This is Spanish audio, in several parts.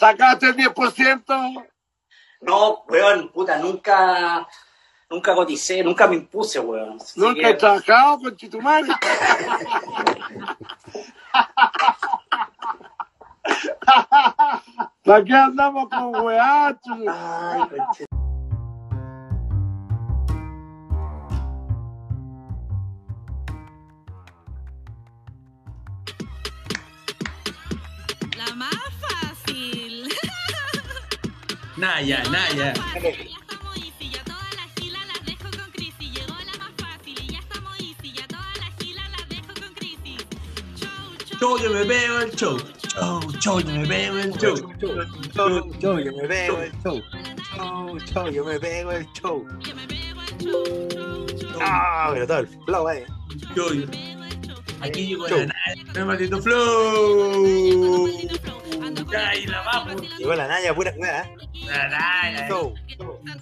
¿Sacaste el 10%? No, weón, puta, nunca, nunca coticé, nunca me impuse, weón. Nunca que- he trabajado con Chitumare. ¿Para qué andamos con weá? Naya, Naya. Ya estamos easy, ya todas las gilas las dejo con crisis. Llegó la más fácil y ya estamos easy, ya todas las gilas las dejo con crisis. Show, show. Show, yo me veo el show. Show, show, yo me veo el show. Show, show, yo me pego el show. Show, show, yo me pego el show. Yo me pego el show, show, show. Ah, pero todo el flow, eh. Show. Aquí llegó Show. la Naya. El maldito flow. Ando con la vamos. Llegó la Naya, pura. ¿Eh? La Naya. Show.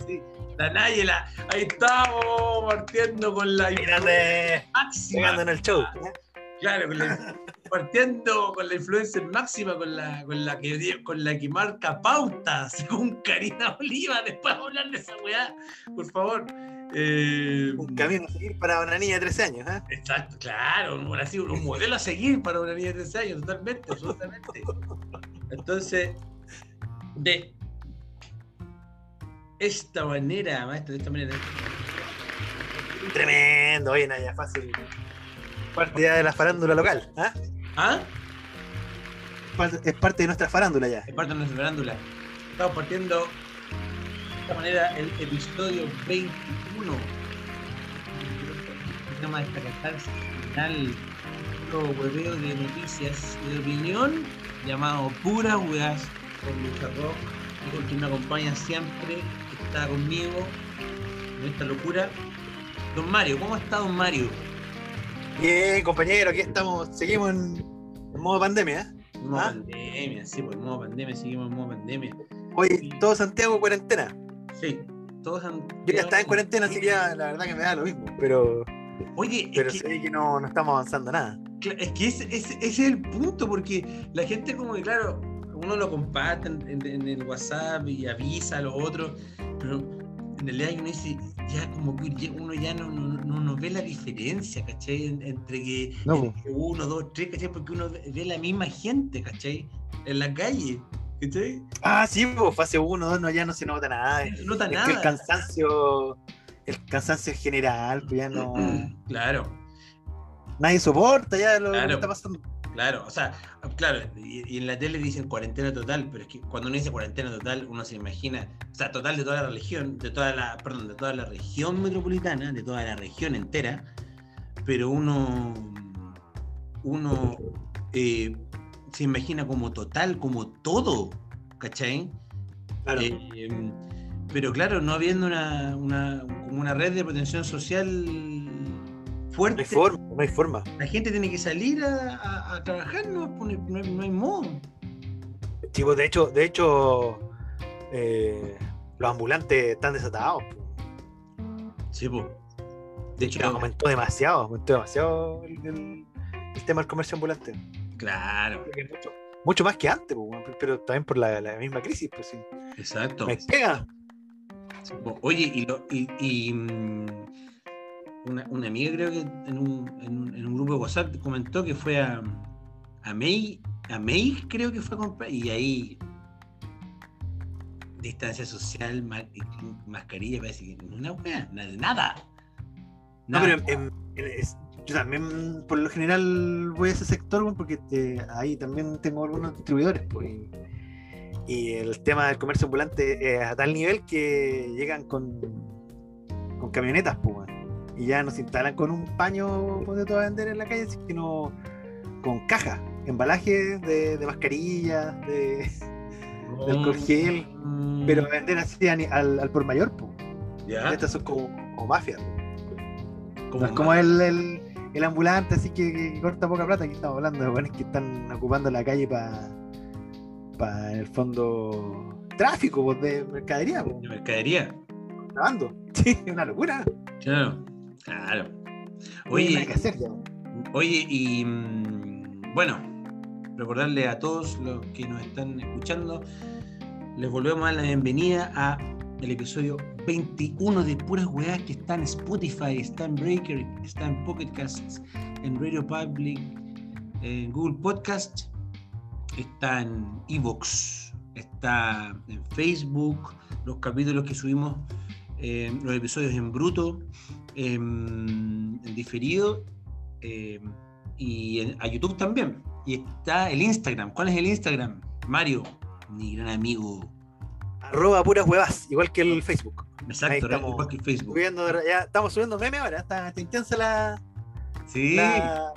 Sí. La Naya, la- ahí estamos partiendo con la Grande. máxima. Llegando en el show. ¿eh? Claro, con la- partiendo con la influencer máxima, con la, con la que con la que marca pauta, según Karina Oliva, después de hablar de esa weá, por favor. Eh, Un camino a seguir para una niña de 13 años, ¿eh? Exacto, claro, un, así, un modelo a seguir para una niña de 13 años, totalmente, absolutamente. Entonces, de esta manera, maestro, de esta manera. Tremendo, oye, Naya, fácil. Parte ya de la farándula local, ¿ah? ¿Ah? Parte- Es parte de nuestra farándula ya. Es parte de nuestra farándula. Estamos partiendo de esta manera el episodio 21. Se llama esta catarsis final, puro hueveo de noticias y de opinión, llamado Pura Weas con Lucha Rock, y con quien me acompaña siempre, está conmigo en esta locura. Don Mario, ¿cómo está Don Mario? Bien, compañero, aquí estamos, seguimos en, en modo pandemia, ¿eh? En modo ¿Ah? pandemia, sí, pues en modo pandemia, seguimos en modo pandemia. Hoy todo Santiago cuarentena. Sí, todos han. Yo ya estaba en cuarentena, así que ya la verdad que me da lo mismo. Pero, Oye, pero es que, no, no estamos avanzando nada. es que ese, ese- ese es el punto, porque la gente como que, claro, uno lo comparte en, en- en el WhatsApp y avisa a los otros, pero en realidad uno dice, ya como que uno ya no, no, no- no ve la diferencia, ¿cachai? En- entre que No, entre uno, dos, tres, ¿cachai? Porque uno ve la misma gente, ¿cachai? En la calle, ¿cachai? Ah, sí, pues fase 1, 2, no, ya no se nota nada. No se nota es que nada. el cansancio, el cansancio general, pues ya no. Claro. nadie soporta ya lo Claro. que está pasando. Claro, o sea, claro, y, y en la tele dicen cuarentena total, pero es que cuando uno dice cuarentena total, uno se imagina, o sea, total de toda la región, de toda la, perdón, de toda la región metropolitana, de toda la región entera, pero uno, uno eh, se imagina como total, como todo, ¿cachai? Claro. Eh, pero claro, no habiendo una, una, como una red de protección social no hay forma, no hay forma. la gente tiene que salir a, a- a trabajar, no, no, hay- no modo. Chicos, de hecho, de hecho, eh, los ambulantes están desatados. pues. Sí, po. De hecho, aumentó demasiado, aumentó demasiado el, el- el tema del comercio ambulante. claro, Mucho, mucho más que antes, pues, pero también por la, la misma crisis, pues sí. exacto. Me pega. Sí. Oye, y, lo- y, y, mm, una, una amiga creo que en un, en, un, en un grupo de WhatsApp comentó que fue a, a May, a May creo que fue a comprar, y ahí distancia social, ma- mascarilla, parece que una nada, nada. No, pero en- en- es- yo también, por lo general, voy a ese sector, porque te- ahí también tengo algunos distribuidores, pues. Y, y el tema del comercio ambulante es a tal nivel que llegan con, con camionetas, pues. Y ya no se instalan con un paño te va a vender en la calle, sino con cajas, embalajes de, de mascarillas, de, de alcohol gel, Mm, pero a vender así al, al por mayor, pues. ya, Estas son como, como mafias. como No es como el, el, el ambulante así que, que corta poca plata, aquí estamos hablando de buenos que están ocupando la calle para para en el fondo tráfico pues, de mercadería, pues, de mercadería. grabando. Sí, es una locura. Claro, claro. Oye, que hacer ya. oye, y mm, bueno, recordarle a todos los que nos están escuchando, les volvemos a dar la bienvenida a el episodio 21 de Puras Weas que está en Spotify, está en Breaker, está en Pocket Casts, en Radio Public, en Google Podcast, está en Evox, está en Facebook, los capítulos que subimos, eh, los episodios en bruto, en diferido eh, y en- a YouTube también. Y está el Instagram. ¿Cuál es el Instagram? Mario, mi gran amigo. Arroba puras huevas, igual que el Facebook. Exacto, estamos igual que el Facebook. Subiendo, ya estamos subiendo memes ahora, está, está intensa la, Sí, la,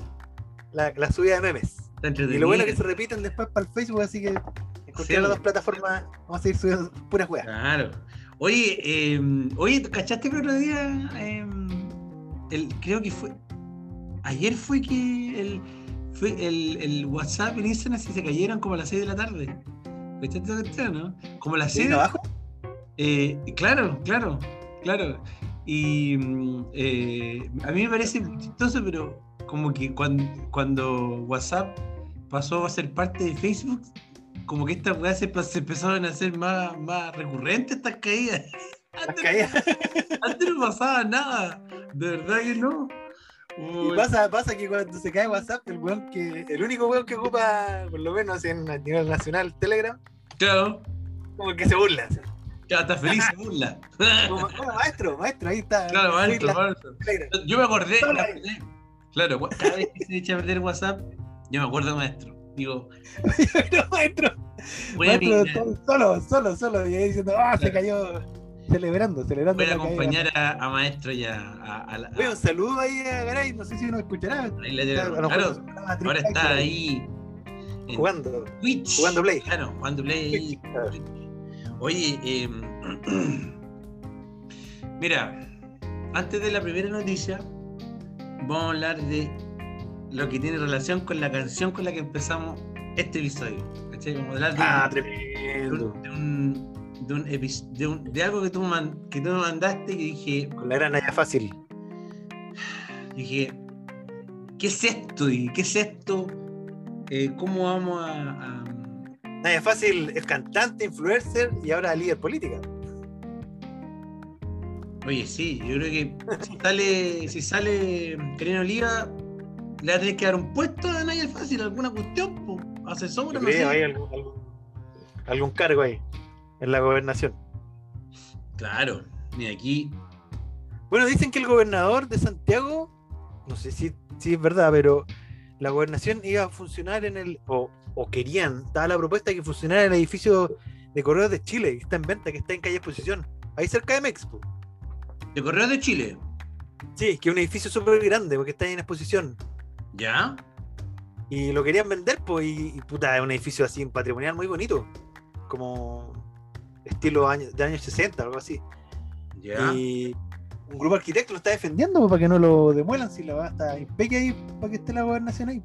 la, la subida de memes. Y lo bueno es que se repiten después para el Facebook, así que en Sí, cualquiera de las dos plataformas vamos a seguir subiendo puras weas. Claro. Oye, eh, oye, ¿cachaste el otro día? eh, el, creo que fue. Ayer fue que el, fue el, el WhatsApp y el Instagram se, se cayeron como a las 6 de la tarde. ¿Cachaste no? Como a las 6. ¿Sí, abajo? Eh, claro, claro, claro. Y mm, eh, a mí me parece chistoso, pero como que cuando, cuando WhatsApp pasó a ser parte de Facebook, como que estas weas se, se empezaron a hacer más, más recurrentes estas caídas. Las caídas. Antes no pasaba nada, de verdad que no. Y pasa, pasa que cuando se cae WhatsApp, el weón que, el único weón que ocupa, por lo menos en a nivel nacional, Telegram, Claro, como que se burla. ya está feliz, se burla. Como, "Oh, maestro, maestro, ahí está. Claro, maestro, la- maestro. Yo me acordé, claro, cada vez que se echa a perder WhatsApp, yo me acuerdo, maestro. Digo, Pero, maestro, voy solo, solo, solo. Y ahí diciendo, ah, se cayó. Celebrando, celebrando. voy a acompañar a, a maestro y a, a- a la- Oye, un saludo ahí a Garay, no sé si nos escuchará. ahí le- claro, a ahora está ahí en Jugando. Twitch. jugando Play. Claro, jugando Play. Claro. Oye, eh, mira, antes de la primera noticia, vamos a hablar de lo que tiene relación con la canción con la que empezamos este episodio. ¿Cachai? Hablar de, Ah, de tremendo. un, de, un, de, un epi- de un- de algo que tú, man- que tú me mandaste y dije, Con la gran Naya Fácil. dije, ¿qué es esto? ¿Y qué es esto? Eh, ¿Cómo vamos a, a- Naya Fácil es cantante, influencer y ahora líder política. Oye, sí, yo creo que si sale, si sale Karina Oliva, le va a tener que dar un puesto a Naya Fácil, alguna cuestión, po, asesora, Yo no sé. hay algún, algún, algún cargo ahí en la gobernación. Claro, mira aquí, Bueno, dicen que el gobernador de Santiago, no sé si, si es verdad, pero la gobernación iba a funcionar en el, o, o querían, estaba la propuesta de que funcionara en el edificio de Correos de Chile, que está en venta, que está en calle Exposición, ahí cerca de Mexpo. de Correos de Chile, Sí, que es un edificio súper grande, porque está ahí en exposición. ¿Ya? Y lo querían vender, pues, y, y, puta, es un edificio así patrimonial muy bonito. Como estilo año- de años 60, algo así. ¿Ya? Y un grupo de arquitectos lo está defendiendo pues, para que no lo demuelan si la va hasta impeque ahí para que esté la gobernación ahí.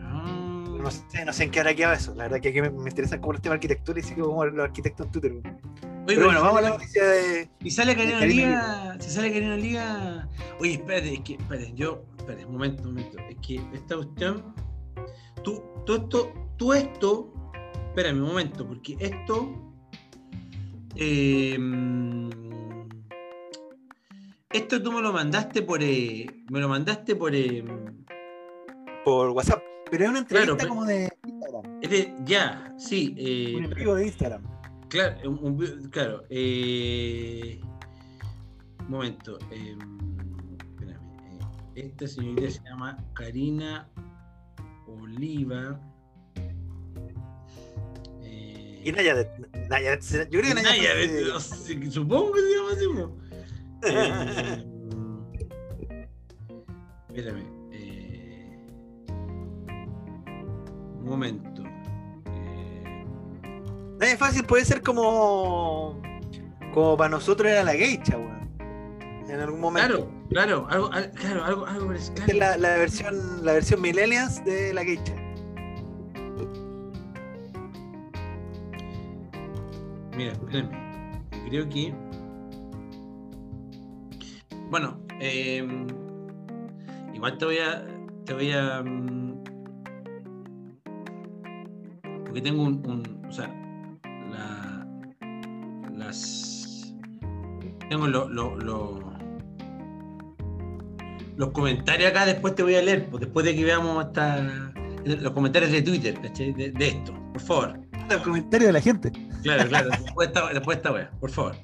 Ah, No sé, no sé en qué hará quedado eso. La verdad que aquí me, me interesan como los temas de arquitectura y sigo como los arquitectos en Twitter. Oye, Pero bueno, vamos a la noticia de. Si sale Karina Oliva, si sale Karina Oliva. Oye, espérate, es que, espérate, yo, espérate, un momento, un momento. Es que esta cuestión. Tú, tú esto, tú esto. Espérame un momento, porque esto. eh, esto tú me lo mandaste por. eh, me lo mandaste por. eh, por WhatsApp. Pero es una entrevista como de Instagram. es de- ya, sí. eh, Un en vivo de Instagram. Claro, un- un claro. un momento. Esta señorita se llama Karina Oliva. eh, Y Nayadet. Yo creo que Nayadet. No sé, supongo que se llama así. Eh, espérame. eh, un momento. eh, Naya fácil puede ser como. Como para nosotros era la geisha, weón. En algún momento. claro, claro, algo, al- claro, algo, algo es la, la versión, la versión millennials de la geisha. Mira, espérame. Creo que. Bueno, eh, igual te voy a. Te voy a. mm, porque tengo un, un- o sea, la, las, tengo lo- lo- lo- los comentarios acá, después te voy a leer, pues, después de que veamos hasta los comentarios de Twitter, ¿cachai? De, de esto, por favor. El comentario de la gente. Claro, claro, después de esta, después de esta wea, por favor.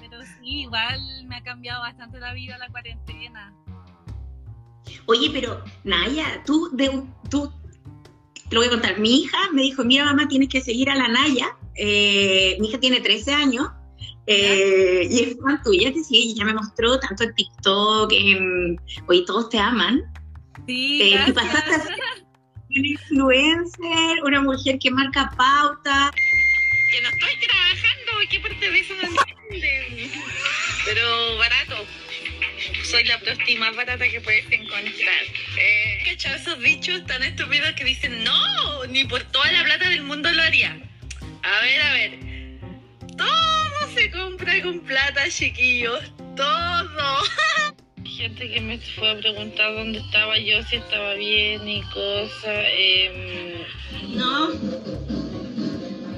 Pero sí, igual me ha cambiado bastante la vida la cuarentena. Oye, pero Naya, tú, de, tú, te lo voy a contar. Mi hija me dijo, mira mamá, tienes que seguir a la Naya. Eh, mi hija tiene 13 años eh, y es fan tuya, te sigue, y ya me mostró tanto en TikTok, en, oye, todos te aman. Sí, Eh, pasaste a ser una influencer, una mujer que marca pauta. que no estoy trabajando, ¿qué parte de eso no entienden? Pero barato. Soy la prosti más barata que puedes encontrar. Eh, ¿Cachado esos dichos tan estúpidos que dicen, no, ni por toda la plata del mundo lo haría? A ver, a ver. Todo se compra con plata, chiquillos. Todo. Gente que me fue a preguntar dónde estaba yo, si estaba bien y cosas. em, No.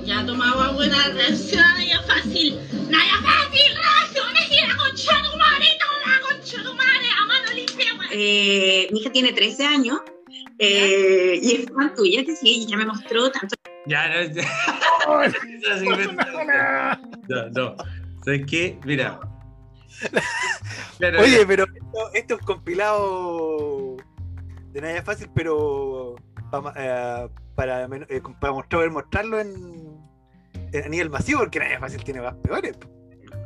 Ya tomaba buena reacción, Naya fácil. Naya fácil, reacciones y la concha de tu madre, toda la concha de tu madre, a mano limpia, güey. Eh, mi hija tiene 13 años eh, y es fan tuya, te sigue, y ya me mostró tanto. Ya, no, ya. Que- no, no. ¿Sabes qué? Mira. Claro, Oye, pero esto, esto es compilado de Naya Fácil, pero pa- eh, para, eh, para mostrar, poder mostrarlo en, en- a nivel masivo, porque Naya Fácil tiene más peores.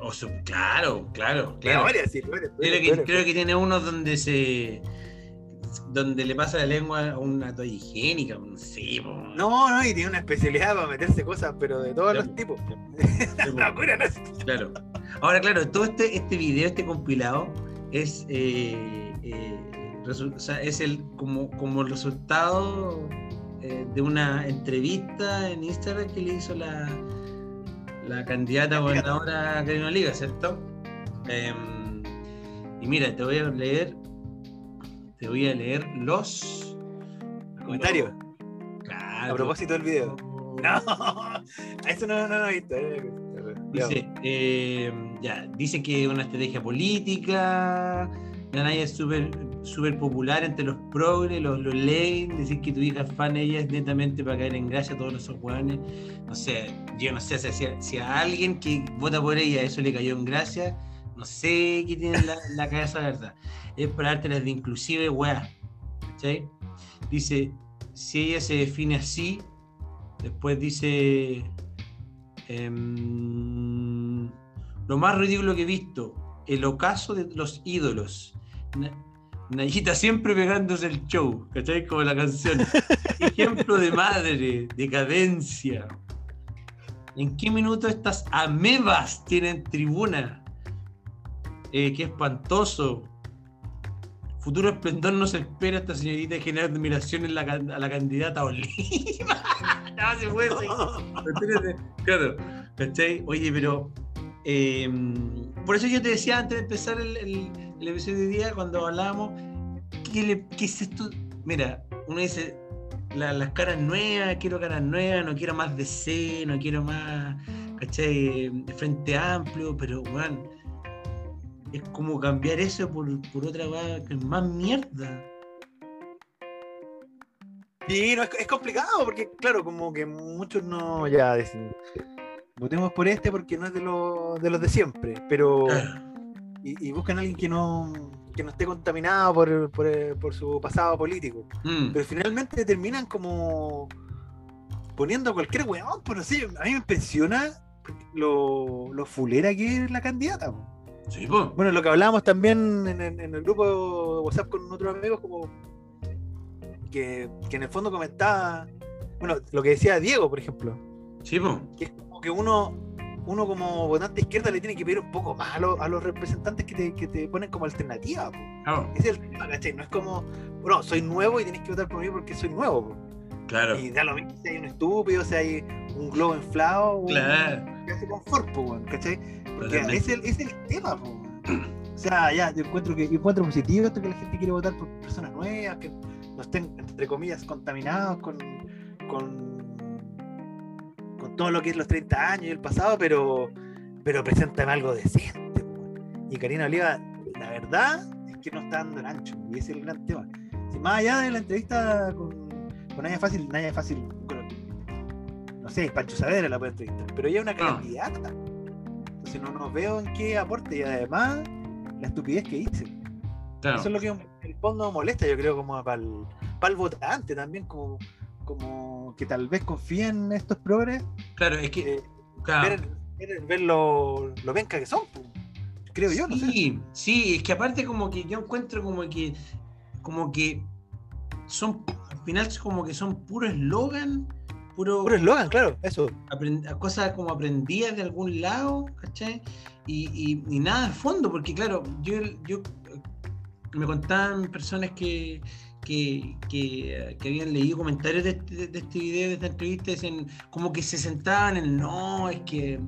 o sea, claro, claro, claro. sí, peores, Creo que, peores. creo que tiene uno donde se. Donde le pasa la lengua a una toalla higiénica, no sé. No, no, y tiene una especialidad para meterse cosas, pero de todos los tipos. Claro. Ahora, claro, todo este, este video, este compilado, es, eh, eh, resu- o sea, es el, como, como el resultado eh, de una entrevista en Instagram que le hizo la, la candidata a gobernadora Karina Oliva, ¿cierto? Em, y mira, te voy a leer, te voy a leer los Comentarios. Claro. A propósito del video. No, eso no, no lo he visto. eh. Dice, eh, ya, dice que es una estrategia política, la Naya es súper súper popular entre los progres, los, los leen, decir que tu hija es fan ella es netamente para caer en gracia a todos esos hueones. No sé, yo no sé, si, si a alguien que vota por ella eso le cayó en gracia, no sé qué tiene en la, en la cabeza, la verdad. Es para darte las de inclusive, weá. ¿Cachai? Dice, si ella se define así, después dice... Em, lo más ridículo que he visto, el ocaso de los ídolos. Na- Nayita siempre pegándose el show, ¿cachai? Como la canción. Ejemplo de madre, decadencia. ¿En qué minuto estas amebas tienen tribuna? Eh, qué espantoso. Futuro esplendor nos espera esta señorita y genera admiración en la, a la candidata Oliva. no, se. Espérate, Claro, ¿cachai? Oye, pero. eh, por eso yo te decía antes de empezar el, el- el episodio de hoy día, cuando hablábamos, ¿qué, le- qué es esto? Mira, uno dice, la- las caras nuevas, quiero caras nuevas, no quiero más DC, no quiero más, ¿cachai? Frente amplio, pero, weón, es como cambiar eso por, por otra que es más mierda. Sí, no, es, es complicado porque, claro, como que muchos no ya dicen, votemos por este porque no es de, los de los de siempre, pero Claro. y, y buscan a alguien que no que no esté contaminado por, por, por su pasado político. Mm, Pero finalmente terminan como poniendo a cualquier weón, pero sí, a mí me impresiona lo, lo fulera que es la candidata. po. Sí. Bueno, lo que hablábamos también en, en- en el grupo de WhatsApp con otros amigos, como que, que en el fondo comentaba, bueno, lo que decía Diego, por ejemplo, Sí, po. que es como que uno, uno como votante izquierda le tiene que pedir un poco más a, los- a los representantes que te, que te ponen como alternativa. po. Ese es el tema, ¿cachai? No es como, bueno, soy nuevo y tenés que votar por mí porque soy nuevo. po. claro. Y da lo mismo si hay un estúpido, si hay un globo inflado, Claro. que hace confort, po, ¿cachai? Es el, es el tema, po. O sea, ya, yo encuentro que yo encuentro positivo esto que la gente quiere votar por personas nuevas, que no estén, entre comillas, contaminados con, con, todo lo que es los 30 años y el pasado, pero, pero preséntame algo decente. po. Y Karina Oliva, la verdad es que no está dando el ancho, y ese es el gran tema. Si más allá de la entrevista con, con Naya Fácil, Naya Fácil, con- no sé, Pancho Saavedra la puede entrevistar, pero ella es una Ah. candidata. Entonces no, no veo en qué aporte y además la estupidez que hice. Claro. Eso es lo que en el fondo molesta, yo creo, como para el, votante también, como, como que tal vez confía en estos progres, Claro, es que. eh, claro. ver, ver- ver lo, lo venca que son, po. creo yo, no sé. Sí, sí, es que aparte como que yo encuentro como que como que son al final como que son puro eslogan, puro, eslogan, claro, eso. cosas como aprendidas de algún lado, ¿cachai? Y, y- y nada de fondo, porque claro, yo, yo me contaban personas que, que, que, que habían leído comentarios de este, de este video, de esta entrevista, dicen como que se sentaban en no, es que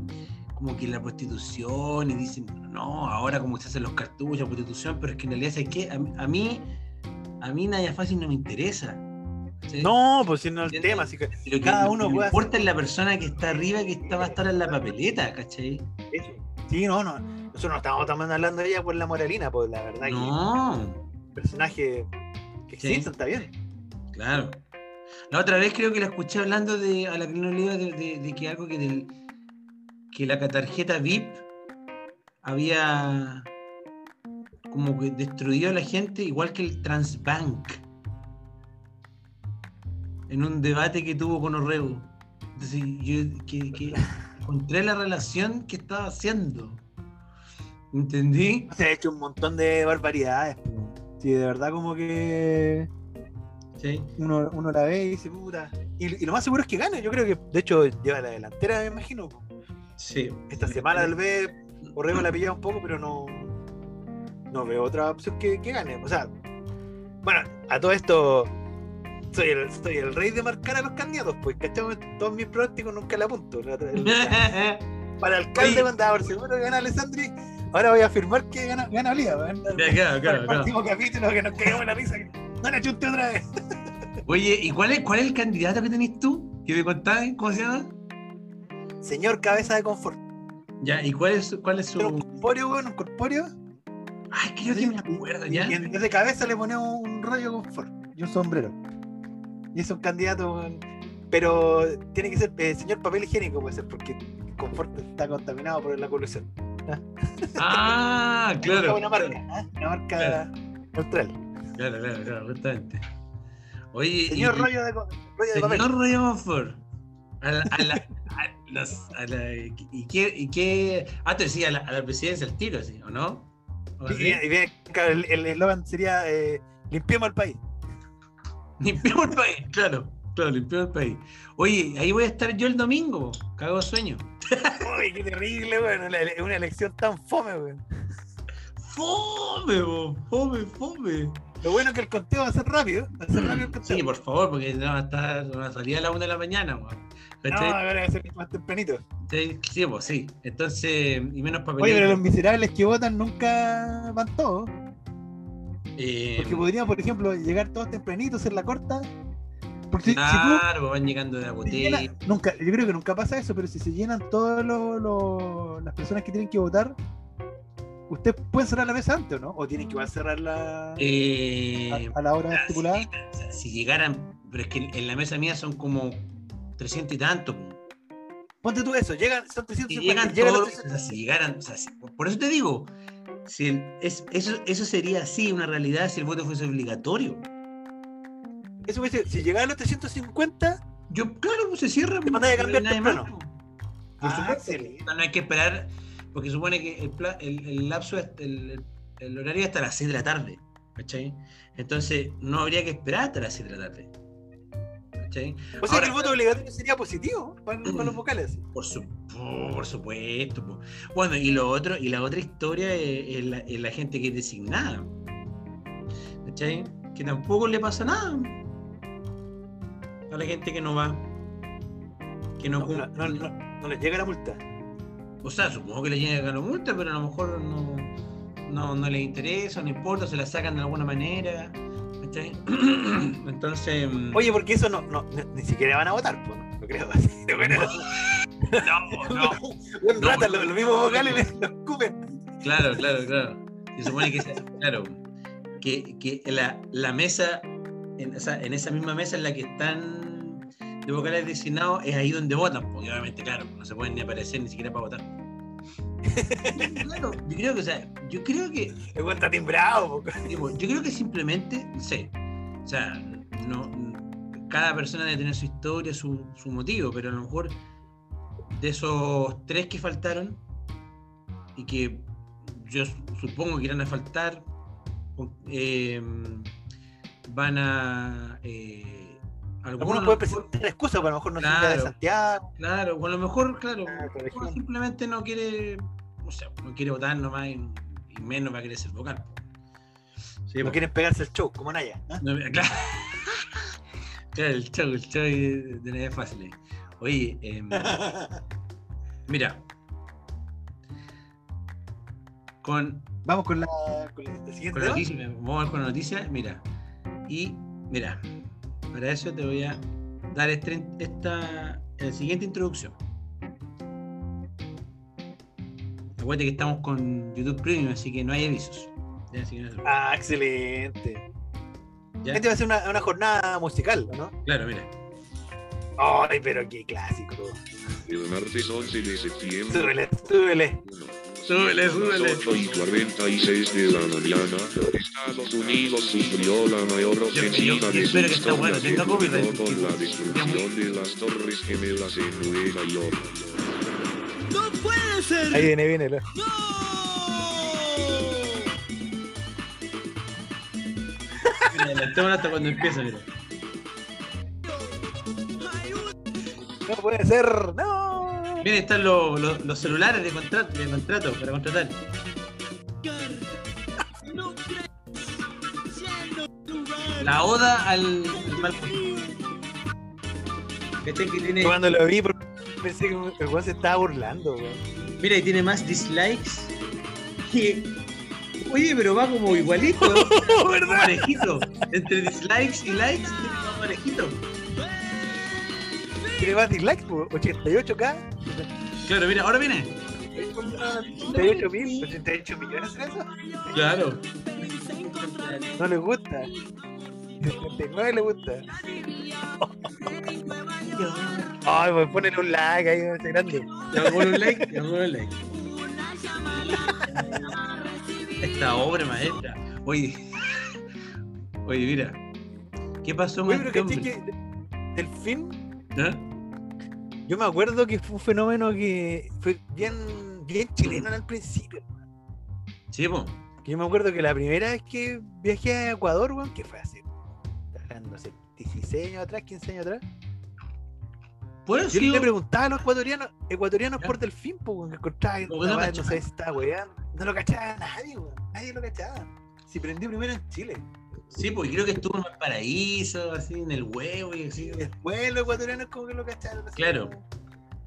como que la prostitución y dicen, no, ahora como se hacen los cartuchos, la prostitución, pero es que en realidad, ¿sabes qué? A, mí- a mí, a mí Naya Fácil no me interesa. No, pues si no es el tema, así que Lo que, cada uno que puede importa es la persona que está arriba, que está, va a estar en la papeleta, ¿cachai? eso. Sí, no, no. Nosotros no estamos también hablando de ella por la moralina, pues la verdad que No, el personaje que Sí. existe está bien. claro. La otra vez creo que la escuché hablando de, a la Carolina Oliva de, de- de que algo que del que la tarjeta VIP había como que destruido a la gente igual que el Transbank en un debate que tuvo con Orrego. Entonces yo que, que encontré la relación que estaba haciendo. ¿Entendí? Se ha hecho un montón de barbaridades. Sí, de verdad como que Sí. uno, uno la ve y dice, puta. Y, y lo más seguro es que gane. Yo creo que, de hecho, lleva la delantera, me imagino. Sí. Esta semana tal vez Orrego la pillado un poco, pero no, no veo otra opción que, que gane. O sea, bueno, a todo esto soy el, soy el rey de marcar a los candidatos, pues, ¿cachai? Todos mis pronósticos nunca apunto. La la- Para alcalde mandaba por seguro que gana Alessandri. Ahora voy a afirmar que gana, gana Oliva. weón. Ya, claro, claro, el claro. próximo capítulo que nos en la risa. que No le chunte otra vez. Oye, ¿y cuál es, cuál es el candidato que tenés tú? ¿Que me contabas? ¿Cómo se llama? Señor cabeza de confort. Ya, ¿y cuál es, cuál es Pero un su...? corpóreo, weón, un corpóreo. Ay, creo que me acuerdo, ya. Y en vez de cabeza le ponemos un rollo confort y un sombrero. Y es un candidato, pero tiene que ser eh, señor papel higiénico, puede ser, porque confort está contaminado por la colusión. Ah, Es claro. una marca, ¿ah? una marca Claro. neutral. Claro, claro, claro, justamente. Oye, Señor y- rollo de, rollo de papel. Señor Rollo Monfort. A la, a la, a las- a la- ¿y, qué, ¿Y qué? Ah, te decía a la, a la presidencia al tiro, ¿sí? ¿O no? ¿O Y el el eslogan sería eh, limpiemos el país. Limpiamos el país, claro. Claro, limpiamos el país. Oye, ahí voy a estar yo el domingo. Cago sueño. Uy, qué terrible, weón. Una, ele- una elección tan fome, weón. Fome, bo, fome, fome. Lo bueno es que el conteo va a ser rápido. Va a ser rápido el conteo. Sí, por favor, porque no va a estar, va a la una de la mañana, weón. no, ahora va a ser más tempranito. Sí, sí, pues sí. Entonces, y menos Oye, papeleta. pero los miserables que votan nunca van todos. Eh, Porque podrían, por ejemplo, llegar todos tempranitos, hacer la corta. Porque si- si, claro, van llegando de la botella. llena- nunca, yo creo que nunca pasa eso, pero si se llenan todas las personas que tienen que votar, ¿ustedes pueden cerrar la mesa antes o no? ¿O tienen que igual cerrarla Eh, a, a la hora ah, estipulada? si llegaran, pero es que en la mesa mía son como 300 y tanto. po. Ponte tú eso, llegan, son Si 350. llegan llegan todos, los o 300. sea, si llegaran, o sea, si- por eso te digo, si el- es, eso, eso sería así una realidad si el voto fuese obligatorio. Eso me dice, si llegaran los 350, Yo, claro, pues se cierra. Te a no hay cambiar nadie temprano. más, po. por Ah, supuesto. excelente. No, no hay que esperar, porque supone que el, el, el lapso, el, el- horario es hasta las 6 de la tarde, ¿cachai? Entonces no habría que esperar hasta las 6 de la tarde. ¿Cachai? O sea Ahora- que el voto obligatorio sería positivo para, para los vocales. Por, su- por supuesto. Bueno, y lo otro, y la otra historia es, es la, es la gente que es designada. ¿Cachai? Que tampoco le pasa nada. A la gente que no va. Que no, No, cumple. no, no, no, no les llega la multa. O sea, supongo que le llega la multa, pero a lo mejor no, no, no les interesa, no importa, se la sacan de alguna manera. ¿Cachai? Entonces. mm, Oye, porque eso no, no, ni- siquiera van a votar, pues, no, no creo. No, no. Un rata, los, los mismos vocales le- los escupen. Claro, claro, claro. Se supone que, claro, que, que la, la mesa, en, o sea, en esa misma mesa en la que están de vocales designados, es ahí donde votan, porque obviamente, claro, no se pueden ni aparecer ni siquiera para votar. Claro, yo creo que, o sea, yo creo que está timbrado. yo creo que simplemente, no sé, o sea, no, cada persona debe tener su historia, su, su motivo, pero a lo mejor de esos tres que faltaron y que yo supongo que irán a faltar, eh, van a... eh, algunos pueden presentar excusas, pero a lo mejor no Claro. de Santiago. Claro, o a lo mejor, claro, Ah, simplemente no quiere, o sea, no quiere votar nomás y, y menos va a querer ser vocal. Sí, No po. quieren pegarse el show, como Naya. No, claro. Claro, el show, el show de, nada es fácil. eh. Oye, em, mira. Con, Vamos con la, con la siguiente. con la noticia, vamos a ver con la noticia, mira. Y mira, para eso te voy a dar este- esta, la siguiente introducción. Acuérdate que estamos con YouTube Premium, así que no hay avisos. Ya, así que no se- Ah, excelente. ya. Este va a ser una, una jornada musical, ¿o ¿no? Claro, mira. Ay, pero qué clásico. El martes 11 de septiembre. Súbele, súbele. Súbele, súbele. 8 y 46 de la mañana, Estados Unidos sufrió la mayor ofensiva de su espero que esta historia que culminó con la destrucción de las Torres Gemelas en Nueva York. Ahí viene, viene. ¿no? Mira, hasta cuando empieza, mira. No puede ser, no. Miren, están los, los- los celulares de contrato, de contrato para contratar. La oda al, al mal. ¿Cachai que tiene, Cuando lo vi, pensé que el weón se estaba burlando, weón. Mira, y tiene más dislikes que. Oye, pero va como igualito. como parejito. Entre dislikes y likes, tiene como parejito. Tiene más dislikes, po, 88k. Claro, mira, ahora viene. 88 mil, 88 millones en eso. Claro. No le gusta. 79 le gusta. Ay, pues ponen un like ahí, ese grande. Le hago un like, le hago un like. Esta obra maestra. Oye, oye, mira. ¿Qué pasó Oye, pero caché que del film, ¿Ah? yo me acuerdo que fue un fenómeno que fue bien, bien chileno al principio. Sí, po. Que yo me acuerdo que la primera vez que viajé a Ecuador, weón, que fue hace, hablando hace 16 años atrás, 15 años atrás, Yo le preguntaba a los ecuatorianos, ecuatorianos Ya. por Delfín, pues, que encontraba, No, no, no no sé estaba weón, no lo cachaba nadie, weón, nadie lo cachaba. Si prendió primero en Chile. Sí, porque creo que estuvo en Valparaíso, así, en el huevo y así. Después los ecuatorianos como que lo cacharon. Claro.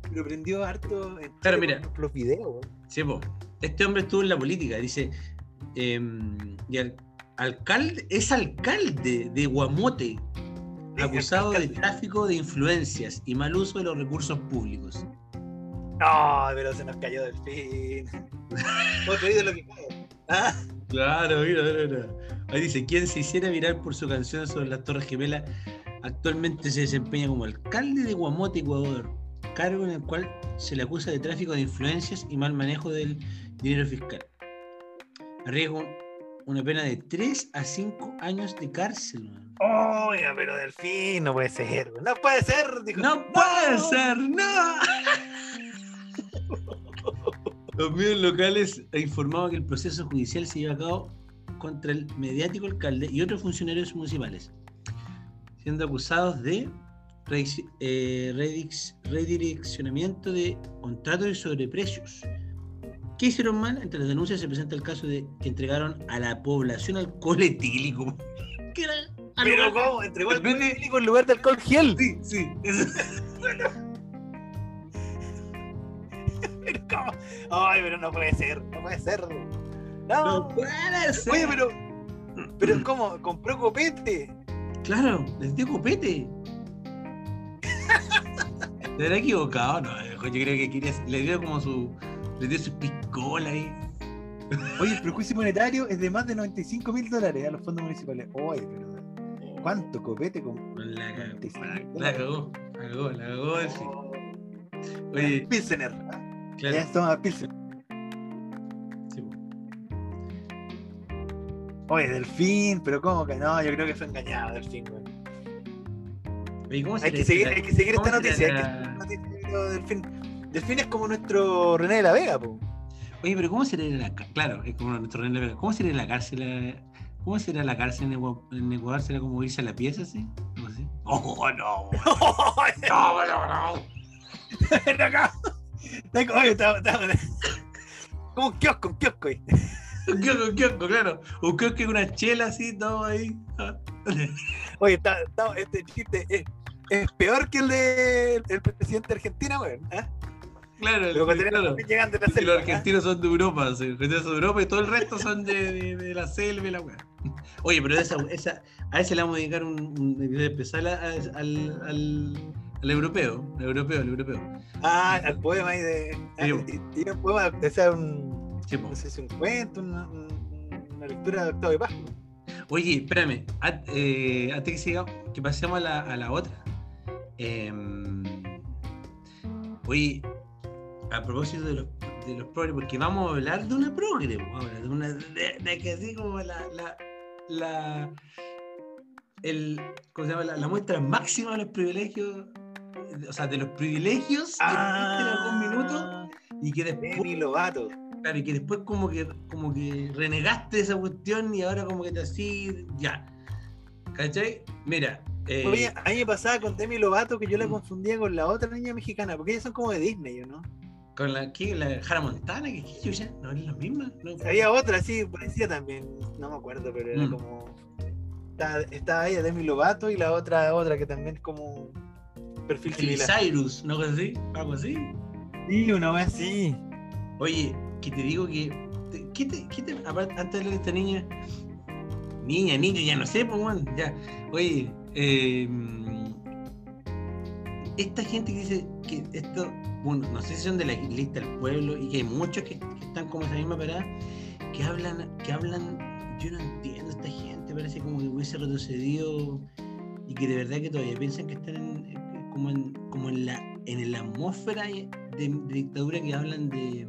Pero prendió harto en Claro, mira. los videos, weón. Sí, po. Este hombre estuvo en la política, dice. em, y al- alcalde, es alcalde de Guamote, acusado de tráfico de influencias y mal uso de los recursos públicos. No, pero se nos cayó del fin. Otro de lo que. Ah, Claro, mira, mira. Ahí dice, quien se hiciera viral por su canción sobre las Torres Gemelas, actualmente se desempeña como alcalde de Guamote, Ecuador, cargo en el cual se le acusa de tráfico de influencias y mal manejo del dinero fiscal. Arriesga un- una pena de 3 a 5 años de cárcel. man. Oiga, pero del fin no puede ser. No puede ser, dijo. ¡No puede ser! ¡No! Los medios locales han informado que el proceso judicial se lleva a cabo contra el mediático alcalde y otros funcionarios municipales, siendo acusados de eh, redireccionamiento de contratos y sobreprecios. ¿Qué hicieron mal? Entre las denuncias se presenta el caso de que entregaron a la población alcohol etílico. ¿Qué era? Pero ¿cómo? Entregó de- público en lugar de alcohol gel. Sí, sí. eso- ¿cómo? Ay, pero no puede ser, no puede ser. No No. puede ser. Oye, pero. Pero ¿cómo? Compró copete. Claro, les dio copete. ¿Se habrá equivocado? No. Yo creo que quería, le dio como su. Le dio su piscola ahí. Oye, el prejuicio monetario es de más de 95 mil dólares a los fondos municipales. Oye, pero ¿cuánto copete con La, cagó, 95 la, cagó, la cagó, la cagó. Delfín. Oye, Pilsener. ¿ah? claro. Ya toma Pilsener. sí. Oye, Delfín, pero ¿cómo que no? Yo creo que fue engañado, Delfín. Oye, ¿cómo Hay que seguir, la- hay que seguir cómo esta noticia. Hay que seguir esta noticia, Delfín. Delfín es como nuestro René de la Vega, po. Oye, pero ¿cómo será la cárcel? Claro, es como nuestro René Vega. ¿Cómo será la cárcel? eh? ¿Cómo será la cárcel en Ecuador? ¿En será como irse a la pieza así? ¿Algo así? ¡Oh, no! ¡No, no, no! Ven acá. Oye, está- como un kiosco, un kiosco ahí. Un kiosco, un kiosco, claro. Un kiosco con una chela así, todo ahí. Ah. Oye, está, está- este chiste es, es peor que el de el presidente de Argentina, weón. ¿ah? Claro, Los ecuatorianos claro. llegan de la Y selva. los argentinos son de Europa, sí, los argentinos son de Europa y todo el resto son de, de- de la selva y la weá. Oye, pero esa, esa, a ese le vamos a dedicar un, un episodio especial al, al, al europeo, al europeo, al europeo. Ah, al poema ahí de. ah, Sí. y- un poema, o sea, un. Sí, po. No sé si un cuento, una, un- una lectura de Octavio Paz. Oye, espérame, eh, antes que sigamos, que pasemos a la, a la otra. Em, oye, a propósito de los, de los progres, porque vamos a hablar de una progre, ahora, de una, de, de que así como la, la, la, el, ¿cómo se llama? La, la muestra máxima de los privilegios, o sea, de los privilegios que existen en algún minuto y que después Lovato. Claro, y que después como que, como que renegaste esa cuestión y ahora como que te así, ya. ¿Cachai? Mira, eh, Oye, a mí me pasaba con Demi Lovato que yo la Mm. confundía con la otra niña mexicana, porque ellas son como de Disney, ¿o ¿no? Con la, ¿qué? la Hannah Montana, que chucha, no es la misma. No, Había otra así, parecía también, no me acuerdo, pero era Mm. como. Estaba, estaba ella, Demi Lovato, y la otra, otra que también es como perfil similar. Cyrus, ¿no? Algo así, algo así. Sí, una vez así. Oye, que te digo que, ¿qué te, qué te- aparte, antes de hablar de esta niña, niña, niño, ya no sé, pues, man, ya. Oye, eh, esta gente que dice que esto, bueno, no sé si son de la lista del pueblo y que hay muchos que, que están como esa misma parada, que hablan, que hablan, yo no entiendo a esta gente, parece como que hubiese retrocedido y que de verdad que todavía piensan que están en- como, en, como en la en la atmósfera de, de dictadura que hablan de,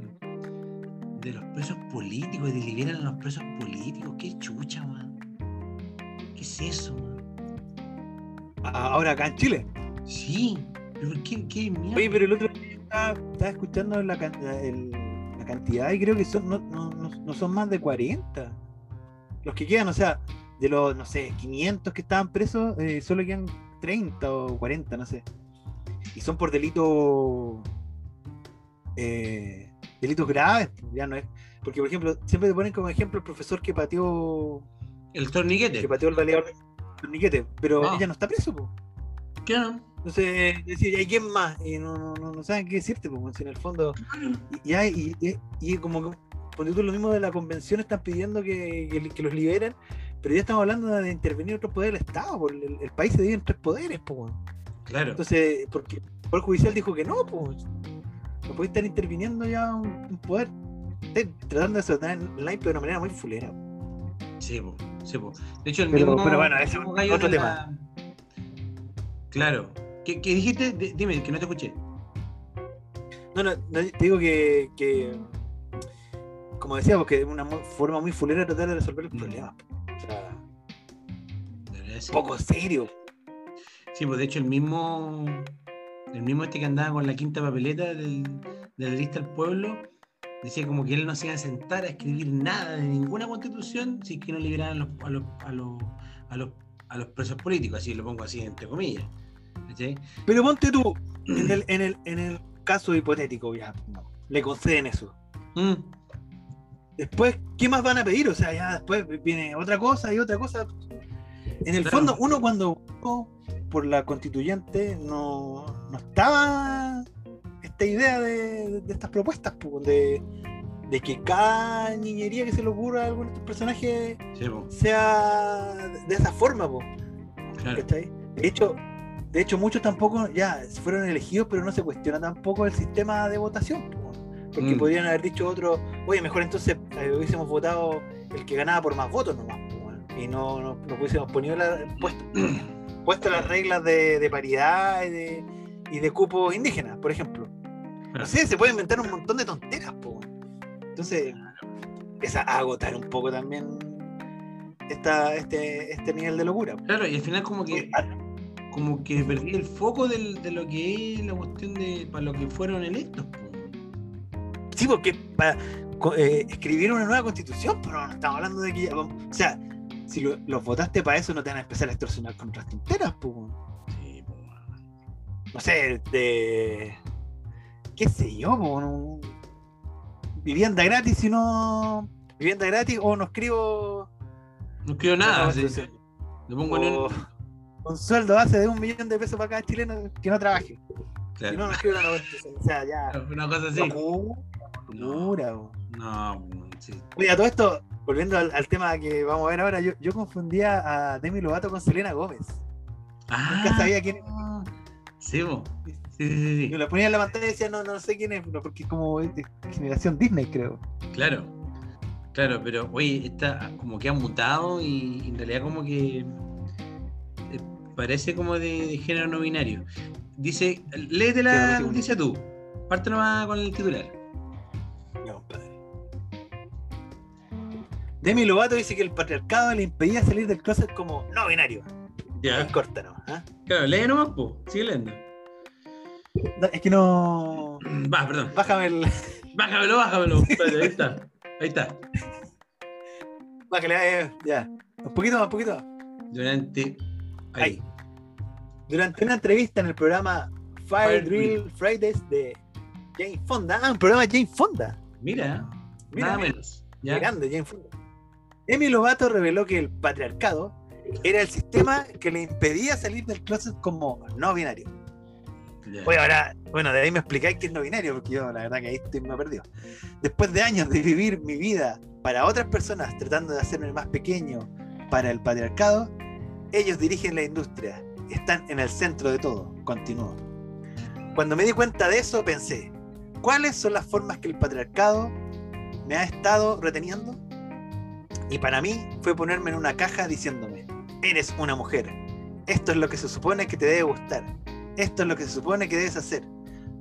de los presos políticos, de liberar a los presos políticos. Qué chucha, man. ¿Qué es eso, man? Ahora acá en Chile. Sí, pero ¿qué, qué mierda? Oye, pero el otro día estaba, estaba escuchando la, el- cantidad y creo que son, no, no- no- son más de 40. Los que quedan, o sea, de los, no sé, 500 que estaban presos, eh, solo quedan 30 o 40, no sé. Y son por delitos eh, delitos graves, ya no es. Porque, por ejemplo, siempre te ponen como ejemplo el profesor que pateó El torniquete. que pateó el baleador del torniquete, pero Ah. ella no está preso. Claro. Entonces, decir, ¿y quién más? Y no, no, no, no saben qué decirte, pues, si en el fondo. Y, y, hay- y, y- y como que, ponte tú lo mismo de la convención, están pidiendo que, que, que los liberen, pero ya estamos hablando de intervenir otros poderes del Estado, pues, el, el país se divide en tres poderes, pues. Claro. Entonces, porque el Poder Judicial dijo que no, pues. No puede estar interviniendo ya un, un poder. Están tratando de soltar online, pero de una manera muy fulera. Sí, po, sí, po. De hecho, el Pero- mismo. pero bueno, ese es otro tema. la- Claro. ¿Qué, qué dijiste? D- dime, que no te escuché. No, no, no, te digo que, que como decía, porque es una forma muy fulera de tratar de resolver el Mm. problema. O sea, sí. poco serio. Sí, pues de hecho el mismo, el mismo este que andaba con la quinta papeleta del, de la lista del pueblo, decía como que él no se iba a sentar a escribir nada de ninguna constitución si es que no liberaran a los, a los, a los, a los, a los presos políticos, así lo pongo así entre comillas. Pero ponte tú, en el, en el, en el caso hipotético, ya, no, le conceden eso. Mm, Después, ¿qué más van a pedir? O sea, ya después viene otra cosa y otra cosa. En el Claro. fondo, uno cuando por la constituyente no, no estaba esta idea de, de estas propuestas, pues, de, de que cada niñería que se le ocurra a alguno de estos personajes sí, sea de esa forma, claro. De hecho, de hecho, muchos tampoco ya fueron elegidos, pero no se cuestiona tampoco el sistema de votación. po. Porque Mm. podrían haber dicho otro, oye, mejor entonces eh, hubiésemos votado el que ganaba por más votos nomás. y no, no, no hubiésemos ponido la, puesto, puesto las reglas de, de paridad y de, y de cupos indígenas, por ejemplo. No sé, se puede inventar un montón de tonteras. po. Entonces, es a agotar un poco también esta, este, este nivel de locura. Claro, y al final como que Ah, como que perdí el foco del- de lo que es la cuestión de para lo que fueron electos. Sí, porque para eh, escribir una nueva constitución, pero no estamos hablando de que ya vamos- O sea, si lo- los votaste para eso, no te van a empezar a extorsionar con otras tonteras, pues. Sí. No sé, de. ¿Qué sé yo, no- Vivienda gratis, si no. Vivienda gratis, o no escribo. No escribo nada. nueva así, constitución. le pongo en O un- sueldo base de un millón de pesos para cada chileno que no trabaje. Claro. Si no, no la nueva constitución. O sea, ya. Una cosa así. Locura, po. No, sí. Oye, a todo esto, volviendo al, al tema que vamos a ver ahora, yo, yo confundía a Demi Lovato con Selena Gómez. Ah, Nunca sabía quién Sí, po. sí, sí, sí, Yo la ponía en la pantalla y decía, no, no sé quién es, porque es como es generación Disney, creo. Claro. Claro, pero oye, está como que ha mutado y en realidad como que parece como de, de género no binario. Dice, léete no la noticia tú. Parte nomás con el titular. No, compadre. Demi Lovato dice que el patriarcado le impedía salir del closet como no binario. Ya. Es corta, ¿no? ¿Ah? Claro, lee nomás, po. Sigue leyendo. No, Es que no. Va, perdón. Bájame el. Bájamelo, bájamelo. Espérate, ahí está. Ahí está. Bájale, eh, ya. Un poquito más, un poquito más. Durante. Ahí. Ahí. Durante una entrevista en el programa Fire Fire Drill Fridays de Jane Fonda. Ah, un programa de Jane Fonda. Mira, Mira, nada menos. Qué ¿ya? grande, Jane Fonda. Emi Lovato reveló que el patriarcado era el sistema que le impedía salir del closet como no binario. Ya. Oye, ahora, bueno, de ahí me explicáis que es no binario, porque yo la verdad que ahí estoy me perdido. Después de años de vivir mi vida para otras personas, tratando de hacerme más pequeño para el patriarcado, ellos dirigen la industria, están en el centro de todo, continuó. Cuando me di cuenta de eso, pensé, ¿cuáles son las formas que el patriarcado me ha estado reteniendo? Y para mí fue ponerme en una caja diciéndome, eres una mujer, esto es lo que se supone que te debe gustar, esto es lo que se supone que debes hacer.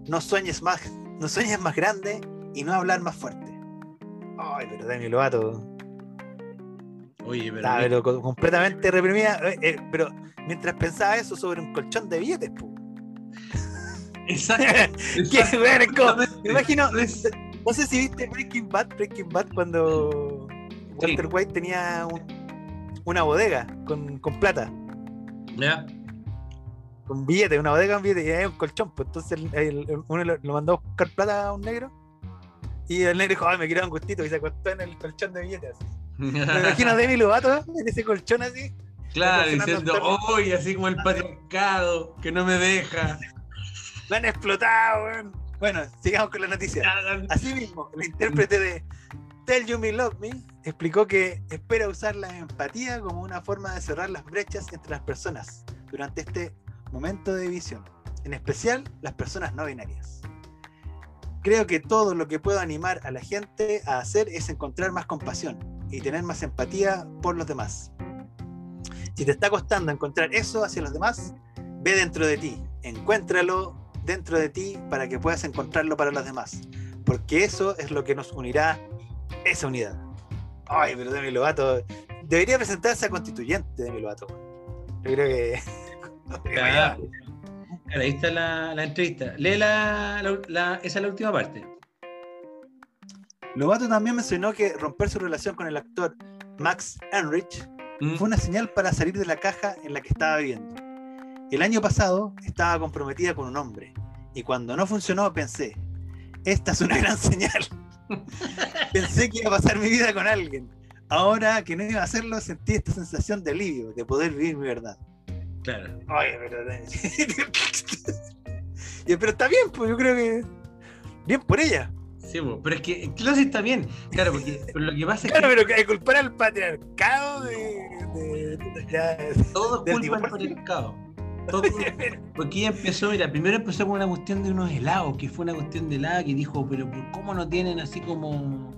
No sueñes más, no sueñes más grande y no hablar más fuerte. Ay, pero Demi Lovato Oye, pero. pero co- completamente reprimida. eh, eh, pero mientras pensaba eso sobre un colchón de billetes, po. Exacto. ¿Qué, exacto. como- me imagino, no sé si viste Breaking Bad, Breaking Bad cuando Walter White tenía un- una bodega con, con plata, Ya. con billetes, una bodega con billetes, y hay un colchón, pues entonces el- el- el- uno lo, lo mandó a buscar plata a un negro, y el negro dijo, ay, me quiero dar un gustito, y se acostó en el colchón de billetes. así. Me imagino a Demi Lovato en ese colchón así, Claro, diciendo, oye, así como el patriarcado, que no me deja. lo han explotado, weón. Bueno, sigamos con la noticia. Asimismo, el intérprete de Tell You Me Love Me explicó que espera usar la empatía como una forma de cerrar las brechas entre las personas durante este momento de división, en especial las personas no binarias. Creo que todo lo que puedo animar a la gente a hacer es encontrar más compasión y tener más empatía por los demás. Si te está costando encontrar eso hacia los demás, ve dentro de ti, encuéntralo dentro de ti para que puedas encontrarlo para los demás porque eso es lo que nos unirá esa unidad. Ay, pero Demi Lovato debería presentarse a constituyente Demi Lovato. Yo creo que. Ahí está la, entrevista. Lee la, esa es la última parte. Lovato también mencionó que romper su relación con el actor Max Enrich ¿Mm? fue una señal para salir de la caja en la que estaba viviendo. El año pasado estaba comprometida con un hombre y cuando no funcionó pensé, esta es una gran señal. pensé que iba a pasar mi vida con alguien. Ahora que no iba a hacerlo sentí esta sensación de alivio, de poder vivir mi verdad. Claro. Oye, pero. Pero está bien, pues yo creo que. Bien por ella. Sí, pero es que closet está bien. Claro, porque pero lo que pasa es Claro, que pero que culpar al patriarcado de. de- de- ya, todo culpa divorcio. patriarcado. todo- porque ella empezó, mira, primero empezó con una cuestión de unos helados, que fue una cuestión de helado que dijo, pero ¿por ¿cómo no tienen así como,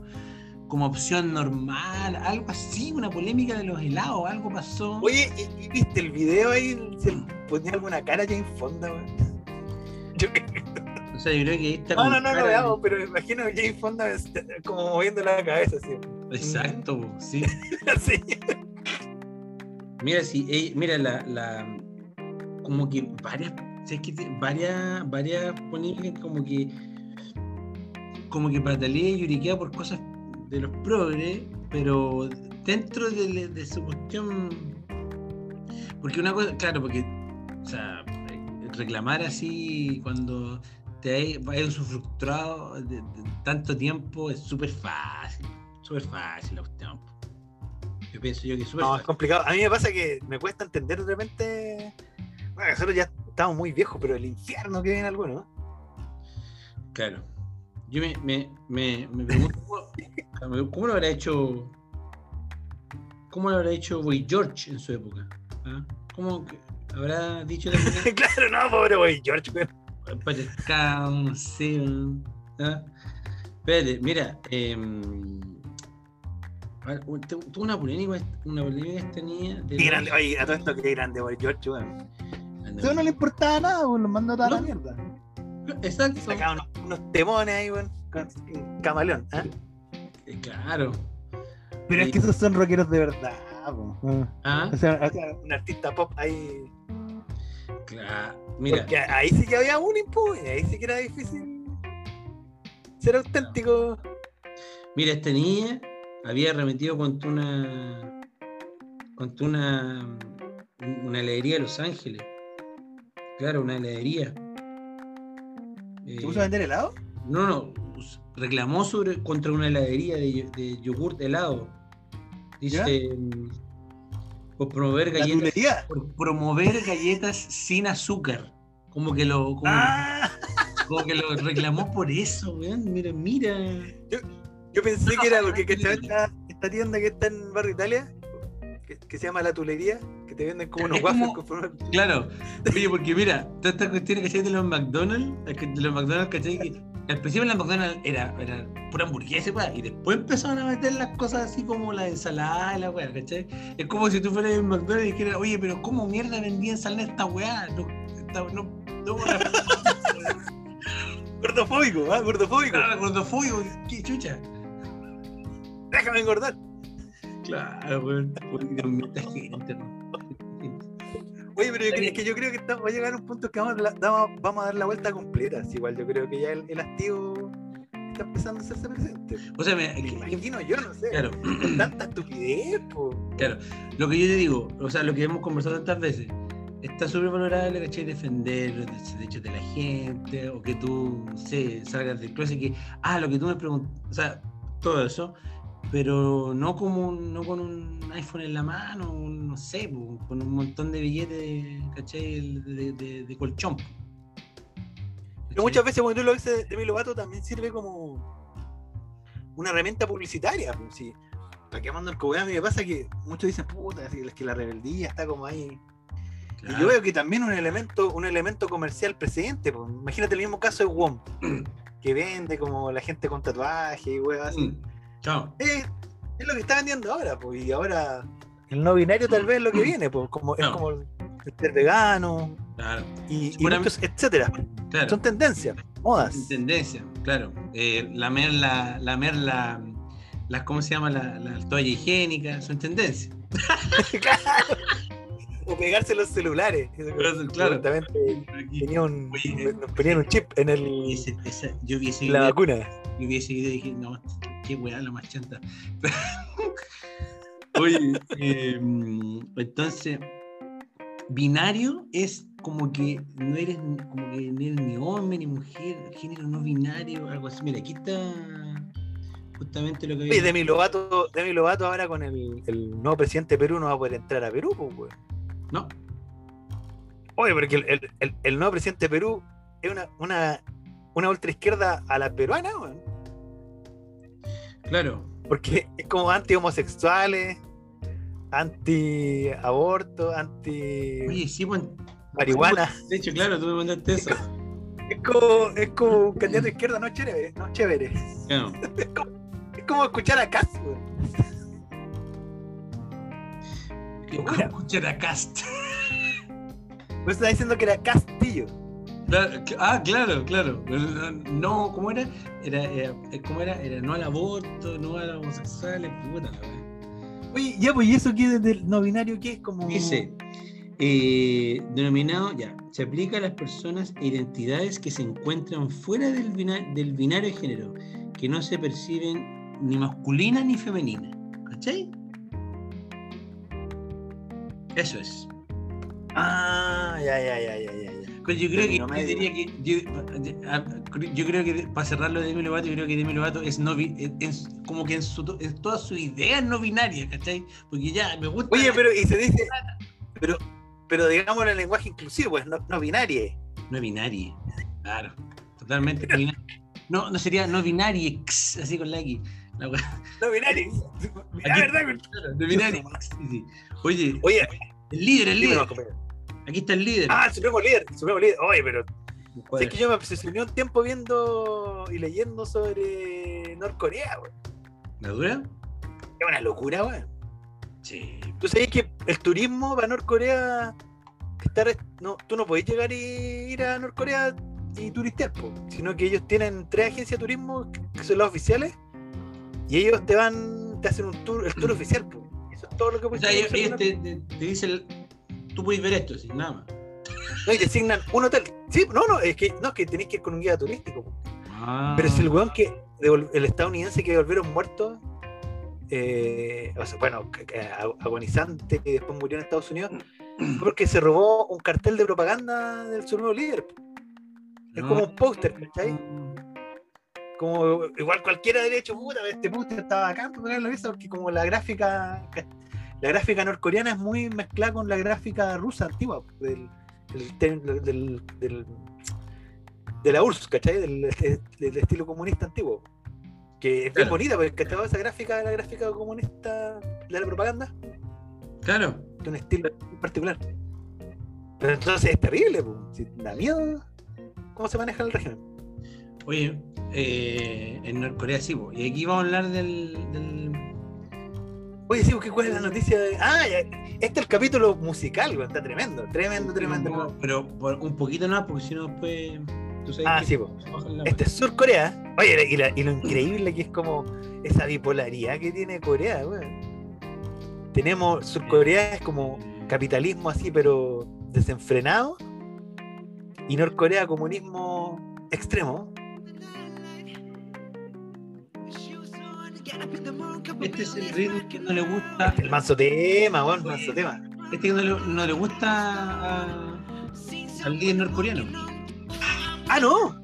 como opción normal? Algo así, una polémica de los helados, algo pasó. Oye, ¿y, y viste el video ahí? ¿Se ponía alguna cara Jane Fonda, weón? Yo- sea, yo creo que está No, no, no, de- veamos, pero me imagino a Jane Fonda como moviendo la cabeza así. Exacto, sí. así. Mira, sí, mira, la, la, como que varias, ¿sabes qué? Te- varias, varias polémicas como que, como que patalea y lloriquea por cosas de los progres, pero dentro de, de su cuestión, porque una cosa, claro, porque, o sea, reclamar así cuando te hay, hay frustrado de, de tanto tiempo es súper fácil, súper fácil la cuestión. Yo pienso yo que es súper No, es fácil. complicado. A mí me pasa que me cuesta entender de repente. Bueno, nosotros ya estamos muy viejos, pero el infierno que viene alguno. Claro. Yo me, me, me, me pregunto cómo, cómo lo habrá hecho. ¿Cómo lo habrá hecho Boy George en su época? ¿Ah? ¿Cómo habrá dicho también claro, no, pobre güey, George, weón. Pescado, no sé? weón? ¿Ah? Espérate, mira, em, a ver, un- tu- tuvo una polémica, una polémica que tenía de los- grande, oye, a todo esto qué grande, güey, George, weón. Eso no le importaba nada, weón, lo mandó a toda la No. mierda. Exacto. Sacaba unos, unos temones ahí, weón. con- Camaleón, ¿ah? Eh, Claro. Pero es que esos son rockeros de verdad, po. Ah, O sea, o sea, Un artista pop ahí. claro. Mira, Porque ahí sí que había un impune, ahí sí que era difícil ser auténtico. Mira, esta niña había remetido contra una. contra una. una heladería de Los Ángeles. Claro, una heladería. ¿te Eh, puso a vender helado? no, no, reclamó sobre, contra una heladería de, de yogurt helado. Dice. mm, Por promover galletas. Por promover galletas sin azúcar. Como que lo. Como, Ah, como que lo reclamó por eso, weón. Mira, mira. yo pensé que era porque esta, esta tienda que está en Barrio Italia, que, que se llama La Tulería, que te venden como unos Es waffles como- Claro, oye, porque mira, todas estas cuestiones ¿cachai? de los McDonald's, de los McDonald's, ¿cachai? Que al principio en los McDonald's era, era pura hamburguesa, weá, y después empezaron a meter las cosas así como la ensalada y la weá, ¿cachai? Es como si tú fueras en McDonald's y dijeras, oye, pero ¿cómo mierda vendía ensalada esta weá? No, esta- no, no, Gordofóbico, ¿ah? Gordofóbico. Claro, gordofóbico, qué chucha. Déjame engordar. Claro, weón. Mío, esta gente, ¿no? Oye, pero yo creo, es que yo creo que va a llegar un punto que vamos a, la- vamos a dar la vuelta completa. así, igual yo creo que ya el, el hastío está empezando a hacerse presente. O sea, me, Me imagino yo, no sé. claro. Con tanta estupidez, po. Claro, lo que yo te digo, o sea, lo que hemos conversado tantas veces, está súper valorable, ¿cachai? Defender los derechos de la gente, o que tú, no sé, salgas del closet, que, ah, lo que tú me preguntas, o sea, todo eso, pero no como un- no con un iPhone en la mano, un- no sé, con un montón de billetes, ¿cachai? De, de- de colchón. Pero muchas veces cuando tú lo dices de mi Lovato también sirve como una herramienta publicitaria. Pues, sí. ¿Para qué mando el cobrado? A mí me pasa que muchos dicen, puta, es que la rebeldía está como ahí. Y yo veo que también un elemento, un elemento comercial presente. Pues. Imagínate el mismo caso de WOM, que vende como la gente con tatuaje y weas así. Mm, Chao. Es, es lo que está vendiendo ahora, pues. Y ahora el no binario tal vez es lo que viene, pues. Como, es como el ser vegano Claro, y, y Seguramente- muchos, etcétera. claro. Son tendencias, modas. Tendencia, claro. Eh, lamer la, lamer la, las, ¿cómo se llama? La, la toalla higiénica, son tendencias. Claro. O pegarse los celulares. Eso que Claro, tenía un, Oye, nos ponían un chip en el, esa- yo vi ese la video, vacuna. yo vi ese video y dije, no, qué weá la más chanta. Oye, eh, entonces, binario es como que no eres como que no eres ni hombre ni mujer, género no binario, algo así. Mira, aquí está justamente lo que Oye, Demi Lovato, Demi Lovato ahora con el, el nuevo presidente de Perú no va a poder entrar a Perú, pues, weón. No, Oye, porque el, el- el- el nuevo presidente de Perú es una, una, una ultraizquierda a la peruana, weón. Claro. Porque es como anti-homosexuales, anti-aborto, anti... Oye, sí, pues, marihuana. De hecho, claro, tú me mandaste eso. Es como, es como un candidato de izquierda, no chévere. No chévere. Claro. Es como escuchar a Cast. ¿Cómo escuchar a Cast? Vos estás diciendo que era Castillo. Claro, Ah, claro, claro. No, ¿cómo era? Era, era- ¿cómo era? Era no al aborto, no a los homosexuales, puta la. Oye, ya, pues, ¿y eso qué es del no binario? ¿Qué es como.? Dice, eh, denominado, ya, se aplica a las personas e identidades que se encuentran fuera del, bina- del binario de género, que no se perciben ni masculina ni femenina. ¿Cachai? Eso es. Ah, ya, ya, ya, ya, ya. Pero yo creo que, yo medio. diría que yo, yo creo que para cerrarlo de Demi Lovato, yo creo que Demi Lovato es no es- como que en, su, en toda su idea es no binaria, ¿cachai? Porque ya me gusta. Oye, pero, y se dice. Pero, pero digamos en el lenguaje inclusivo, pues, no, no binario. No binaria. Claro, totalmente no binaria. No, no sería no binaria, así con la X. La No. La verdad, claro, no binaria. sí, sí. Oye, Oye, el líder, el líder. Aquí está el líder. Ah, el supremo líder, el supremo líder. Oye, pero es que yo me obsesioné un tiempo viendo y leyendo sobre Norcorea, weón. ¿La dura? Es una locura, weón. Sí. ¿Tú sabes que el turismo para Norcorea está re- no, tú no podés llegar y ir a Norcorea y turistear, po, sino que ellos tienen tres agencias de turismo que son las oficiales y ellos te van, te hacen un tour, el tour oficial, po. Eso es todo lo que O puedes sea, ellos, te, te- te dicen, tú puedes ver esto, sin nada más. No, y te asignan un hotel. Sí, no, no, es que no, es que tenés que ir con un guía turístico. Ah. Pero es el weón que, el estadounidense que devolvieron muertos, eh, o sea, bueno, que- que ag- agonizante, y después murió en Estados Unidos, fue porque se robó un cartel de propaganda del su nuevo líder. Es como un póster, ¿cachai? Como igual cualquiera derecho, puta, este póster estaba acá, por la vista, porque como la gráfica, la gráfica norcoreana es muy mezclada con la gráfica rusa antigua, del, del, del, del- del- de la URSS, ¿cachai? Del, del estilo comunista antiguo. Que es bien bonita, porque ¿cachai? esa gráfica, la gráfica comunista de la propaganda, Claro. de un estilo particular. Pero entonces es terrible. Si da miedo cómo se maneja el régimen. Oye, eh, en Norcorea sí, po. y aquí vamos a hablar del. del... Oye, sí, ¿cuál es la noticia de.? Ah, este es el capítulo musical, weón, está tremendo, tremendo, tremendo. No, pero por un poquito más, porque si no después. Tú sabes Ah, que- sí, la Este es Sur Corea. Oye, y, la- y lo increíble que es como esa bipolaridad que tiene Corea, weón. Tenemos, Sur Corea es como capitalismo así, pero desenfrenado. Y Norcorea comunismo extremo. Este es el ritmo que no le gusta. El manso tema, weón, manso tema. Este que no le, no le gusta a- al líder norcoreano. Ah, no.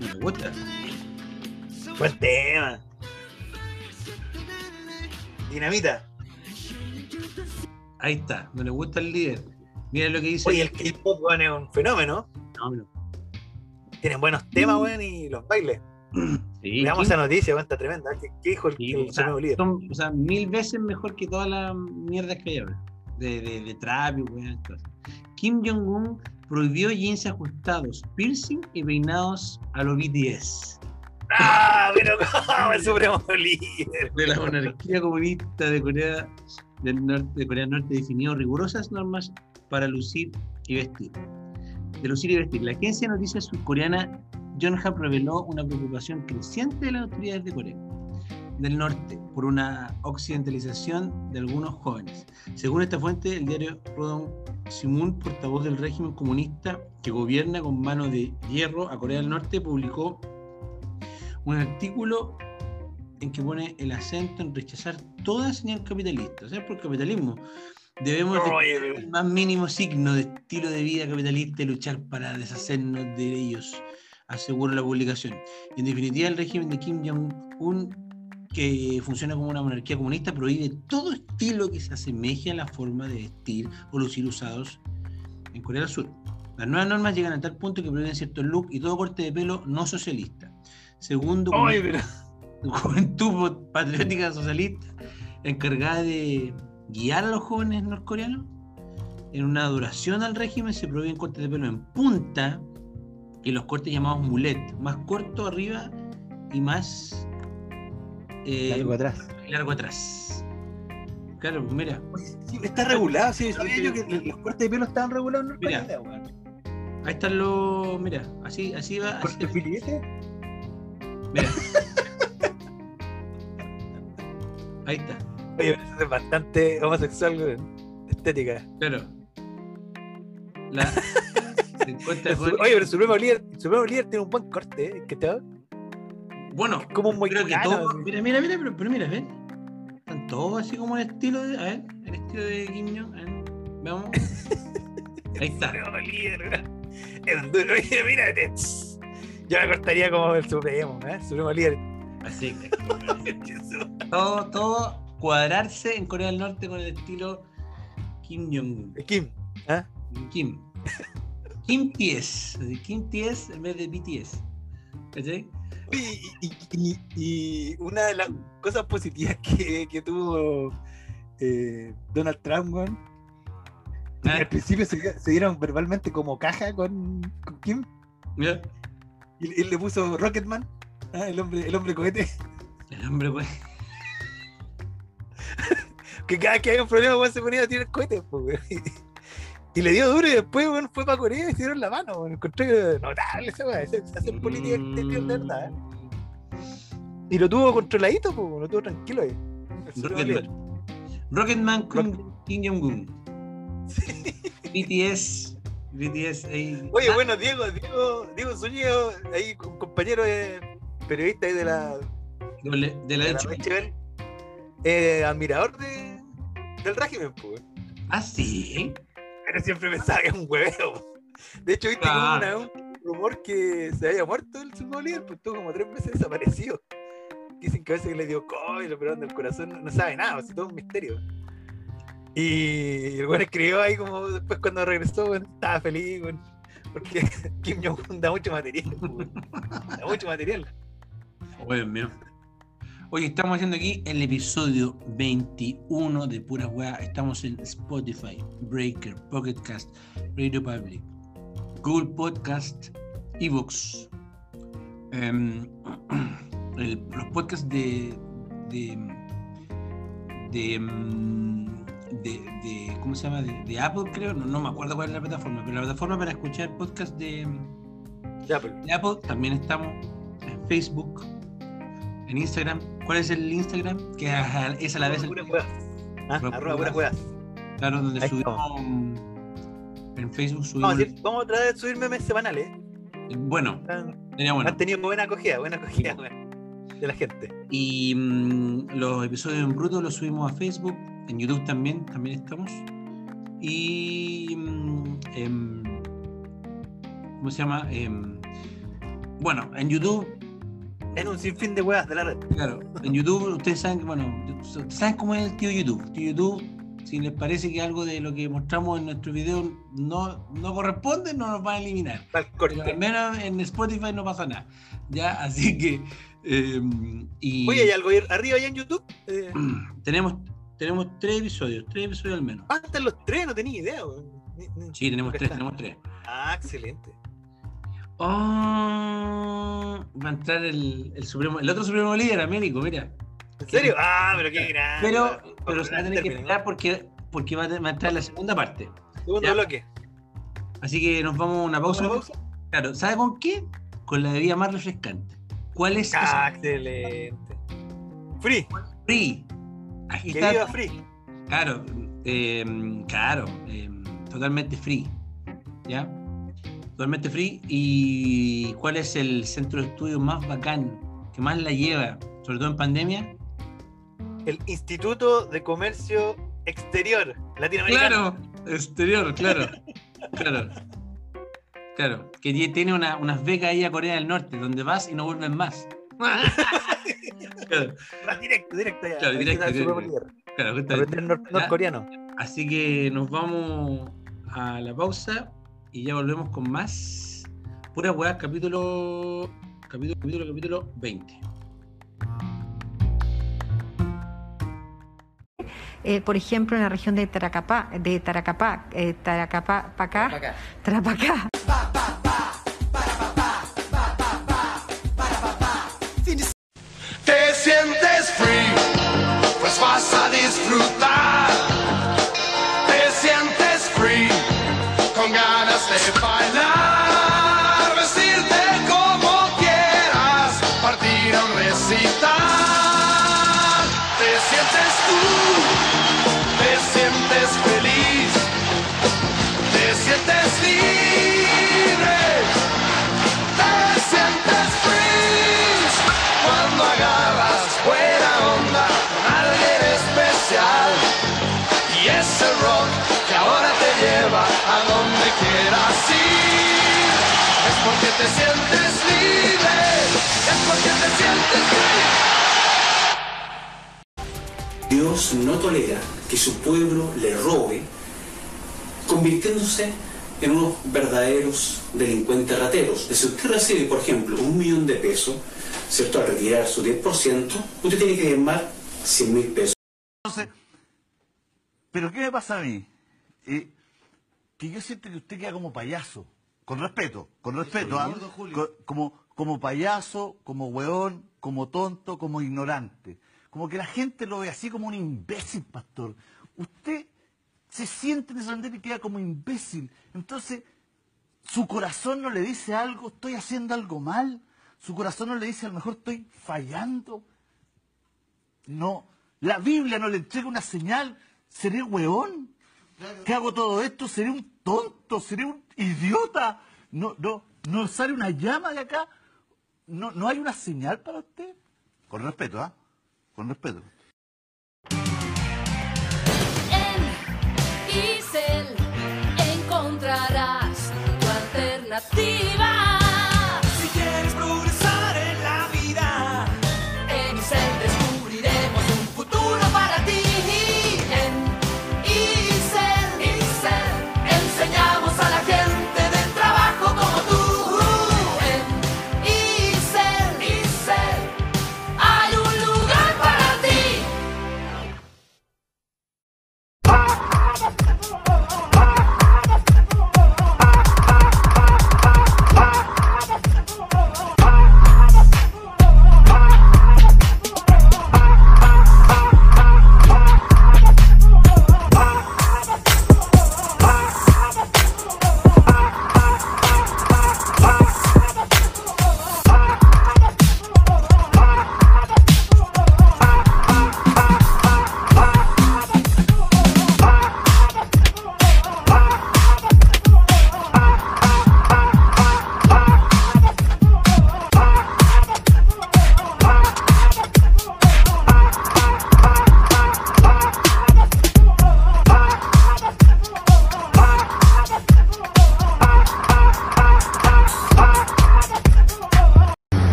No le gusta. Buen tema. Dinamita. Ahí está, no le gusta el líder. Mira lo que dice. Oye, el K-pop, es un fenómeno. No, Tienen buenos temas, weón, y los bailes. sí, Veamos esa noticia, weón, está tremenda. ¿Qué, qué dijo el, sí, el o, sea, son, o sea, mil veces mejor que todas las mierdas que hay ahora. De, de, de trap y weón, cosas. Kim Jong-un prohibió jeans ajustados, piercing y peinados a los BTS. ¡Ah! Pero cómo el supremo líder. de la monarquía comunista de Corea del Norte, de Corea del Norte definió rigurosas normas para lucir y vestir. De lucir y vestir. La agencia de noticias surcoreana Yonhap reveló una preocupación creciente de las autoridades de Corea del Norte por una occidentalización de algunos jóvenes. Según esta fuente, el diario Rodong Simun, portavoz del régimen comunista que gobierna con mano de hierro a Corea del Norte, publicó un artículo en que pone el acento en rechazar toda señal capitalista. O sea, por capitalismo debemos de- pero- el más mínimo signo de estilo de vida capitalista y luchar para deshacernos de ellos, asegura la publicación. En definitiva, el régimen de Kim Jong-un, que funciona como una monarquía comunista, prohíbe todo estilo que se asemeje a la forma de vestir o lucir usados en Corea del Sur. Las nuevas normas llegan a tal punto que prohíben ciertos look y todo corte de pelo no socialista. Segundo, Oye, pero- Juventud Patriótica Socialista, encargada de guiar a los jóvenes norcoreanos en una duración al régimen se prohíben cortes de pelo en punta y los cortes llamados mulet, más corto arriba y más eh, Algo atrás. largo atrás. Claro, pues mira, sí, está regulado, sí, sabía yo que los cortes de pelo estaban regulados en Mira. Norcorea, weón. ahí están los, mira, así, así va, así- ¿Corte filete? mira. Ahí está, Oye, es bastante homosexual. Estética. claro. La, se con- Oye, pero el Supremo Líder, el Supremo Líder tiene un buen corte, ¿eh? ¿Qué te bueno, Como un creo que todo, mira, mira, mira, pero, pero mira, ven. Están todos así como el estilo de, a ver, el estilo de ver, veamos. Ahí está. Supremo Líder. Es duro. Oye, tss. Yo me cortaría como el Supremo, ¿eh? Supremo Líder. Así que todo, todo cuadrarse en Corea del Norte con el estilo Kim Jong-un. Kim. ¿ah? Kim. Kim TS. Kim TS en vez de BTS. ¿Cachai? Y, y- y- una de las cosas positivas que, que tuvo eh, Donald Trump, que Ah, al principio se, se dieron verbalmente como caja con, con Kim mira, y le puso Rocketman, ah, el hombre, el hombre cohete, el hombre, pues. que cada vez que había un problema, weón, se ponía a tirar cohetes, pues. Y le dio duro y después, weón, fue para Corea y se dieron la mano, weón. Encontré notable esa weón, hacer política exterior de verdad. ¿eh? Y lo tuvo controladito, pues, lo tuvo tranquilo ahí. Rocketman. Rocketman Kim Jong-un. BTS. BTS ahí. Oye, Ah, bueno, Diego, Diego, Diego Zúñiga, ahí un compañero de periodista ahí de la, De la, de la de la eh, admirador de, del régimen, pues. Ah, sí. Pero siempre pensaba que era un hueveo. De hecho, viste como Ah. una- un rumor que se había muerto el sumo líder, pues estuvo como tres meses desaparecido. Dicen que a veces le dio COVID, lo operaron del corazón, no, no sabe nada, así todo un misterio. Y el güey escribió ahí como después cuando regresó, estaba feliz, weón, porque Kim Jong-un da mucho material, weón. da mucho material. Dios mío. Oye, estamos haciendo aquí el episodio 21 de Pura Weá. Estamos en Spotify, Breaker, Pocket Cast, Radio Public, Google Podcast, Evox. Em, el- los podcasts de. de. de. em, de, de- ¿Cómo se llama? De, de Apple, creo. No, no me acuerdo cuál es la plataforma, pero la plataforma para escuchar podcast de. Pues. de Apple también estamos en Facebook, en Instagram. ¿Cuál es el Instagram? Que es a, la vez el. Ah, Pura arroba huevas. claro donde Ahí subimos en Facebook subimos Vamos a, vamos a tratar de subir memes semanales. ¿eh? bueno, sería bueno. han tenido buena acogida, buena acogida de la gente. Y mm, los episodios en bruto los subimos a Facebook, en YouTube también, también estamos. Y mm, em, ¿cómo se llama? Em, bueno, en YouTube En un sinfín de huevas de la red. Claro, en YouTube ustedes saben que, bueno, ustedes saben cómo es el tío YouTube. Tío YouTube, si les parece que algo de lo que mostramos en nuestro video no, no corresponde, no nos van a eliminar. Al Pero corte. al menos en Spotify no pasa nada. Ya, así que. eh, y Oye, ¿hay algo arriba ya en YouTube? Eh, tenemos, tenemos tres episodios, tres episodios al menos. ah, están los tres, no tenía idea. Ni- ni- Sí, tenemos tres, tenemos tres. Ah, excelente. Oh, va a entrar el, el supremo, el otro supremo líder, Américo, mira. ¿En serio? Ah, pero qué grande. Pero, pero se va a tener que esperar porque, porque va a entrar la segunda parte. Segundo Ya. bloque. Así que nos vamos a una pausa. ¿Una pausa? Claro, ¿sabe con qué? Con la bebida más refrescante. ¿Cuál es Ah, excelente. Free. Free. Aquí Que viva Free. Claro, eh, claro, eh, totalmente free. ¿Ya? Totalmente free. ¿Y cuál es el centro de estudio más bacán, que más la lleva, sobre todo en pandemia? El Instituto de Comercio Exterior Latinoamericano. Claro, exterior, claro. Claro. Claro, que tie- tiene una- unas becas ahí a Corea del Norte, donde vas y no vuelves más. claro, Directo, directo allá. Claro, directo, claro, Ya. norcoreano. Así que nos vamos a la pausa y ya volvemos con más. Pura weá, capítulo. Capítulo, capítulo, capítulo 20. eh, por ejemplo, en la región de Taracapá, de Taracapá, eh, Taracapá, Pacá, Tarapacá. Te sientes libre, es porque te sientes free. Dios no tolera que su pueblo le robe, convirtiéndose en unos verdaderos delincuentes rateros. Si usted recibe, por ejemplo, un millón de pesos, ¿cierto? Al retirar su 10%, usted tiene que firmar 100 mil pesos. Pero ¿qué me pasa a mí? Eh, que yo siento que usted queda como payaso. Con respeto, con respeto. ¿ah? Co- Como, como payaso, como hueón, como tonto, como ignorante. Como que la gente lo ve así como un imbécil, pastor. Usted se siente en ese andén y queda como imbécil. Entonces, su corazón no le dice algo, estoy haciendo algo mal. Su corazón no le dice, a lo mejor estoy fallando. No, la Biblia no le entrega una señal. ¿Seré hueón? ¿Qué hago todo esto? ¿Seré un tonto? ¿Seré un idiota? ¿No, no, no sale una llama de acá? ¿No, ¿No hay una señal para usted? Con respeto, ¿ah? Con respeto.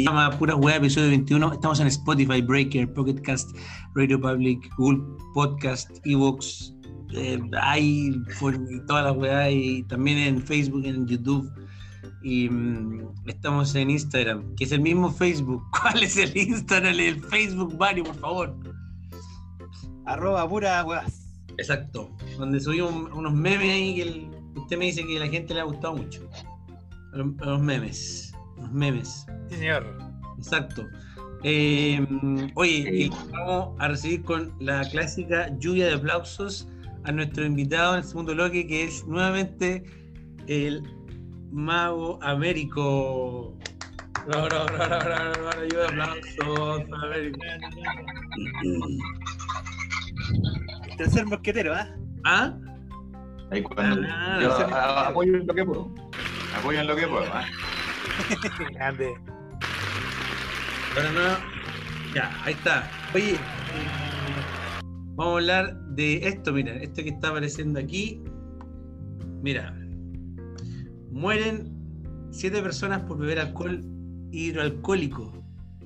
Se llama Pura Web, episodio 21. Estamos en Spotify, Breaker, Pocket Cast, Radio Public, Google Podcast, Evox, eh, iPhone y todas las weas, y también en Facebook, en YouTube. Y mm, estamos en Instagram, que es el mismo Facebook. ¿Cuál es el Instagram y el Facebook, Mario, por favor? Arroba pura weas. Exacto, donde subimos unos memes ahí que el- usted me dice que a la gente le ha gustado mucho. Los, los memes, los memes. Sí, señor. Exacto. Eh, oye, y vamos a recibir con la clásica lluvia de aplausos a nuestro invitado en el segundo bloque, que es nuevamente el mago Américo. Bravo, bravo, bravo, bravo, bravo, lluvia de aplausos Américo. El tercer mosquetero, ¿ah? ¿Ah? Ahí cuando Ah, yo apoyo en lo que puedo. Apoyo en lo que puedo. ¿ah? Grande. Bueno, no. Ya, ahí está. Oye, vamos a hablar de esto, mira, esto que está apareciendo aquí. Mira, mueren siete personas por beber alcohol hidroalcohólico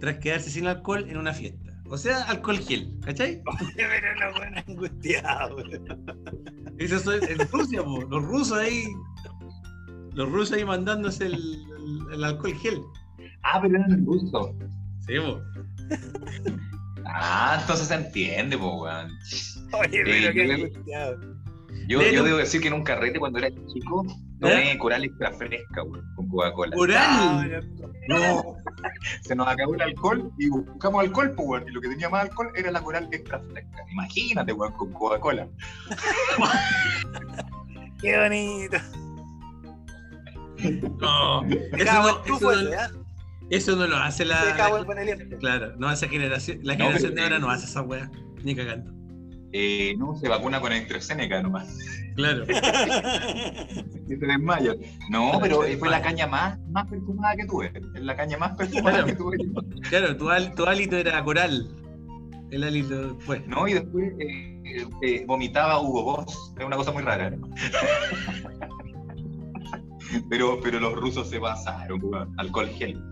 tras quedarse sin alcohol en una fiesta. O sea, alcohol gel, ¿cachai? Pero la buena angustiado, Eso es en Rusia, po. los rusos ahí. Los rusos ahí mandándose el, el- el alcohol gel. Ah, pero eran rusos. Sí, po. Ah, entonces se entiende, po, weón. Oye, Eh, pero qué yo-. Yo, debo decir que en un carrete cuando era chico tomé coral extra fresca, weón, con Coca-Cola. Coral. No. Se nos acabó el alcohol y buscamos alcohol, pues, weón. Y lo que tenía más alcohol era la coral extra fresca. Imagínate, weón, con Coca-Cola. Qué bonito. No, eso Cabo, no, tú eso no- ¿eh? eso no lo hace la. Claro, no esa generación. La No, generación de ahora no hace esa weá. Ni cagando. Eh, no, se vacuna con AstraZeneca nomás. Claro. Y se desmaya. No, pero fue la caña más, más perfumada que tuve. Es la caña más perfumada Claro. que tuve. Claro, tu, al- tu hálito era coral. El hálito después. No, y después eh, eh, vomitaba Hugo Boss. Es una cosa muy rara. pero, pero los rusos se pasaron. Alcohol gel.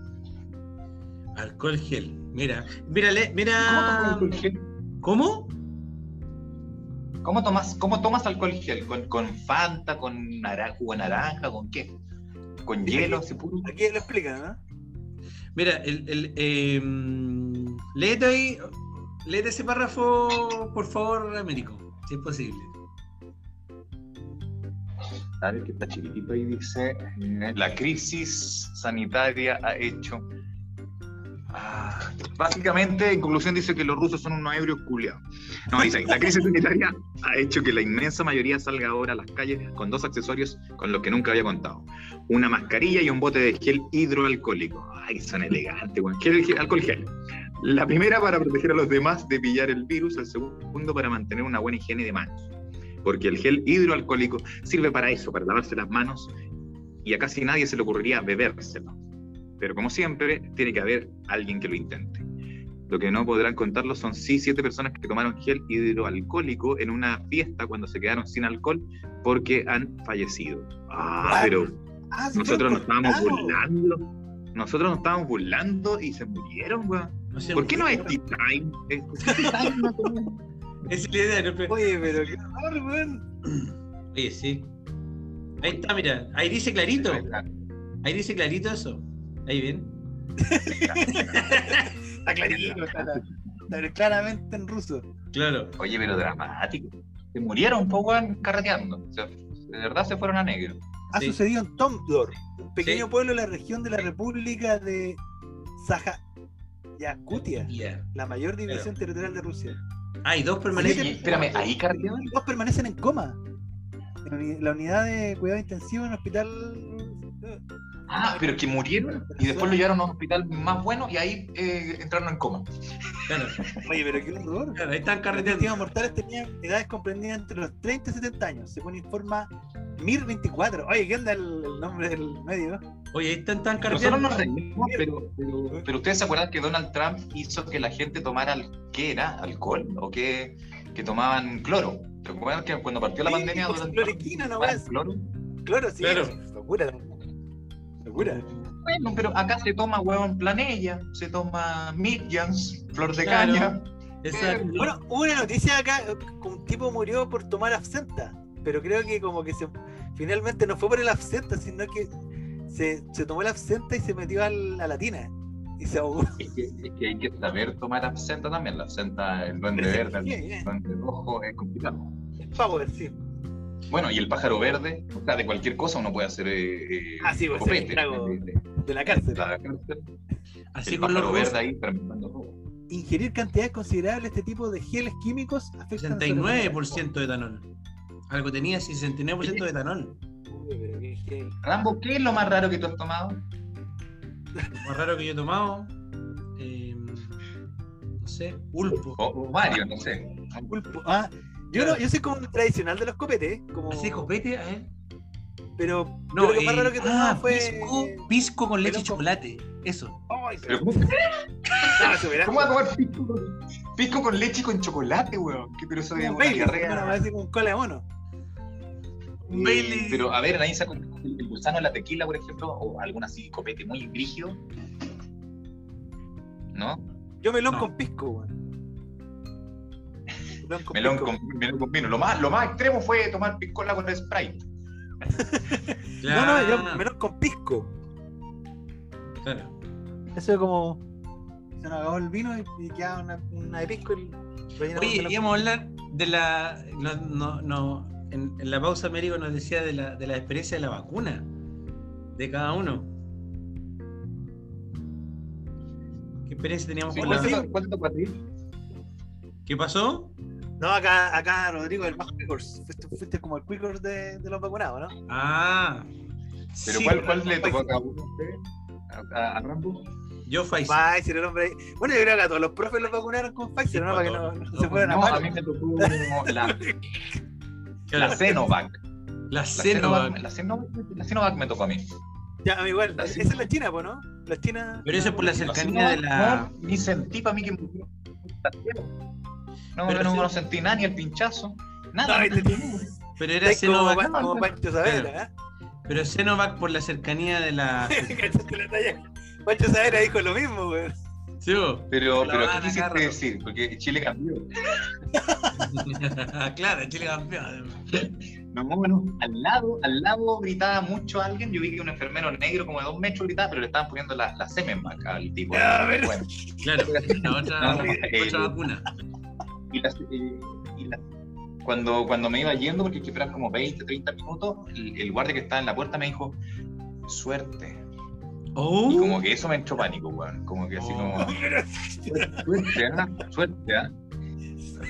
Alcohol gel. Mira, mírale, ¿Cómo tomas mira. alcohol gel? ¿Cómo? ¿Cómo tomas, cómo tomas alcohol gel? ¿Con, con Fanta, con naranja, jugo naranja, con qué? ¿Con hielo, puro? Aquí lo explican, ¿no? Mira, el, el, eh, léete ahí, léete ese párrafo, por favor, Américo, si es posible. Que está chiquitito ahí dice, eh, la crisis sanitaria ha hecho... Ah, básicamente, en conclusión, dice que los rusos son unos ebrios culiados. No, dice la crisis sanitaria ha hecho que la inmensa mayoría salga ahora a las calles con dos accesorios con los que nunca había contado. Una mascarilla y un bote de gel hidroalcohólico. Ay, son elegantes, weón. Gel, gel- alcohol gel. La primera para proteger a los demás de pillar el virus, el segundo para mantener una buena higiene de manos. Porque el gel hidroalcohólico sirve para eso, para lavarse las manos, y a casi nadie se le ocurriría bebérselo. Pero como siempre, tiene que haber alguien que lo intente. Lo que no podrán contarlo son sí siete personas que tomaron gel hidroalcohólico en una fiesta cuando se quedaron sin alcohol porque han fallecido. Ah, pero Ah, nosotros nos estábamos burlando. Nosotros nos estábamos burlando y se murieron, weón. No ¿Por qué no es tea es la idea, ¿no? Pero- Oye, pero qué horror, weón. Oye, sí. Ahí está, mira, ahí dice clarito. Ahí dice clarito eso. Ahí bien. Está clarito, está, está claramente en ruso. Claro. Oye, pero dramático. Se murieron, po, weón, carreteando. O sea, de verdad se fueron a negro. Ha Sí. sucedido en Tomdor, un pequeño Sí. pueblo de la región de la República de Saja Yakutia, Ya. la mayor división territorial de Rusia. Hay dos Oye, permanecen. espérame, ¿ahí carreteaban? Dos permanecen en coma. En la unidad de cuidado intensivo en el hospital. Ah, pero que murieron y después lo llevaron a un hospital más bueno y ahí eh, entraron en coma. Claro, Oye, pero qué horror. claro, ahí están carreteando. víctimas mortales tenían edades comprendidas entre los 30 y 70 años, según informa MIR24. Oye, ¿qué onda el, el nombre del medio? Oye, ahí están, están Nosotros carreteando. nos reímos, pero, pero, pero ustedes se acuerdan que Donald Trump hizo que la gente tomara, al- ¿qué era? ¿Alcohol? ¿O que, que tomaban cloro? ¿Se acuerdan que cuando partió la Sí, pandemia pues, Donald Trump cloriquina, no tomaba más. cloro? Claro, sí. Claro. Locura. Locura. Bueno, pero acá se toma huevón planella, se toma Midjans, flor de Claro. caña. Exacto. Bueno, hubo una noticia acá, un tipo murió por tomar absenta, pero creo que como que se finalmente no fue por el absenta, sino que se, se tomó el absenta y se metió al- a la tina y se ahogó. Es que, es que hay que saber tomar absenta también. La absenta, el duende Pero verde, el bien. duende rojo, es complicado. Power, sí. Bueno, y el pájaro verde, o sea, de cualquier cosa uno puede hacer eh, eh, Ah, sí, pues, el copete. trago de- de- de la cárcel. la cárcel. Así el con los pájaro rusos. verde ahí fermentando rojo. Ingerir cantidades considerables de este tipo de geles químicos afectan a la salud. 69% de etanol. Algo tenía 69% de etanol. Uy, pero qué gel. Rambo, ¿qué es lo más raro que tú has tomado? Lo más raro que yo he tomado. eh, no sé, pulpo. O, o Mario, no sé. Pulpo. Ah, yo, no, yo soy como tradicional de los copetes, como, ¿Así copete? A ver. pero No, yo lo que más eh, raro que tomaba ah, fue... pisco, pisco con leche y chocolate. Eso. Ay, Pero, pero... ¿cómo, Ah. ¿Cómo va a tomar pisco con, pisco con leche y con chocolate, weón? ¿Qué, pero eso de Un una Bailey, diarrea. bueno, va a decir un cola de mono. Bailey. Pero a ver, ahí saca el, el gusano de la tequila, por ejemplo, o algún así copete muy brígido. ¿No? Yo melón No. con pisco, weón. Melón con Melón pisco. con, melón con vino. Lo más, lo más extremo fue tomar piscola con Sprite. No, no, yo melón con pisco. Claro. Eso es como. Se nos acabó el vino y, y queda una, una de pisco y Oye, íbamos a hablar de la. No, no, no, en, en la pausa Américo nos decía de la, de la experiencia de la vacuna. De cada uno. ¿Qué experiencia teníamos con la ¿Cuál te vacuna? to- cuál te tocó a ti? ¿Qué pasó? No, acá, acá Rodrigo, el más quickers. Fuiste, fuiste como el quickers de, de los vacunados, ¿no? Ah. ¿Pero sí, cuál, cuál le tocó a cada uno? ¿A, a, a Rambo? Yo Pfizer. Pfizer, el hombre. Bueno, yo creo que a todos los profes los vacunaron con Pfizer, ¿no? Para que no, no se fueran a No, a palo. mí me tocó la, la. Cenovac. La. Cenovac, la Cenovac, la Cenovac me tocó a mí. Ya, a mí igual. La Esa es la China, pues, ¿no? La China. Pero eso es por la La cercanía de la. No, ni sentí para mí que me No, Pero no, no sentí nada, ni el pinchazo. Nada. No. Pero era Es como, Pancho Saavedra, ¿eh? Pero Senovac por la cercanía de la. Pancho Saavedra dijo lo mismo, güey. ¿Sí? Pero, pero ¿qué a quisiste decir? Porque Chile cambió. claro, Chile campeón. No, bueno, al lado, al lado gritaba mucho alguien. Yo vi que un enfermero negro como de dos metros gritaba, pero le estaban poniendo la, la Semenvac al tipo. Ya, a ver. Bueno, Claro, la otra, No, otra eh, vacuna. y las- eh, y las- cuando, cuando me iba yendo, porque hay que esperar como 20, 30 minutos, el, el guardia que estaba en la puerta me dijo, suerte. Oh. Y como que eso me entró pánico, weón. Como que así como, suerte, ¿ah? Suerte, ¿ah?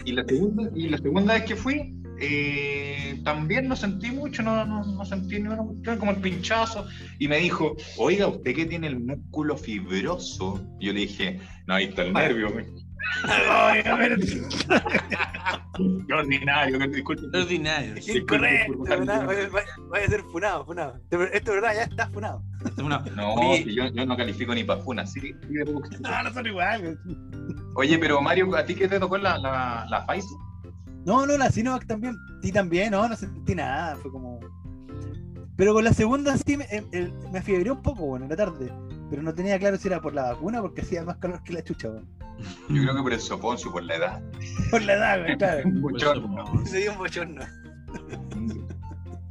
Y la segunda, y la segunda vez que fui, eh, también no sentí mucho, no, no, no sentí ni una cuestión, como el pinchazo. Y me dijo, oiga, ¿usted que tiene el músculo fibroso? Y yo le dije, no, ahí está el nervio. Qué ordinario, que- disculpe. Ordinario. Vaya a ser funado, funado. Esto, ¿verdad? Ya está funado. Una- No, Oye, yo, yo no califico ni para funa, sí, No, no son iguales. Oye, pero Mario, ¿a ti qué te tocó la, la, la Pfizer? No, no, la Sinovac también. Sí, también, no, no sentí nada. Fue como. Pero con la segunda sí me, em- me afiebré un poco, bueno, en la tarde. Pero no tenía claro si era por la vacuna porque hacía más calor que la chucha, bueno. Yo creo que por el soponcio, por la edad. Por la edad, claro. Un bochorno. Se dio un bochorno.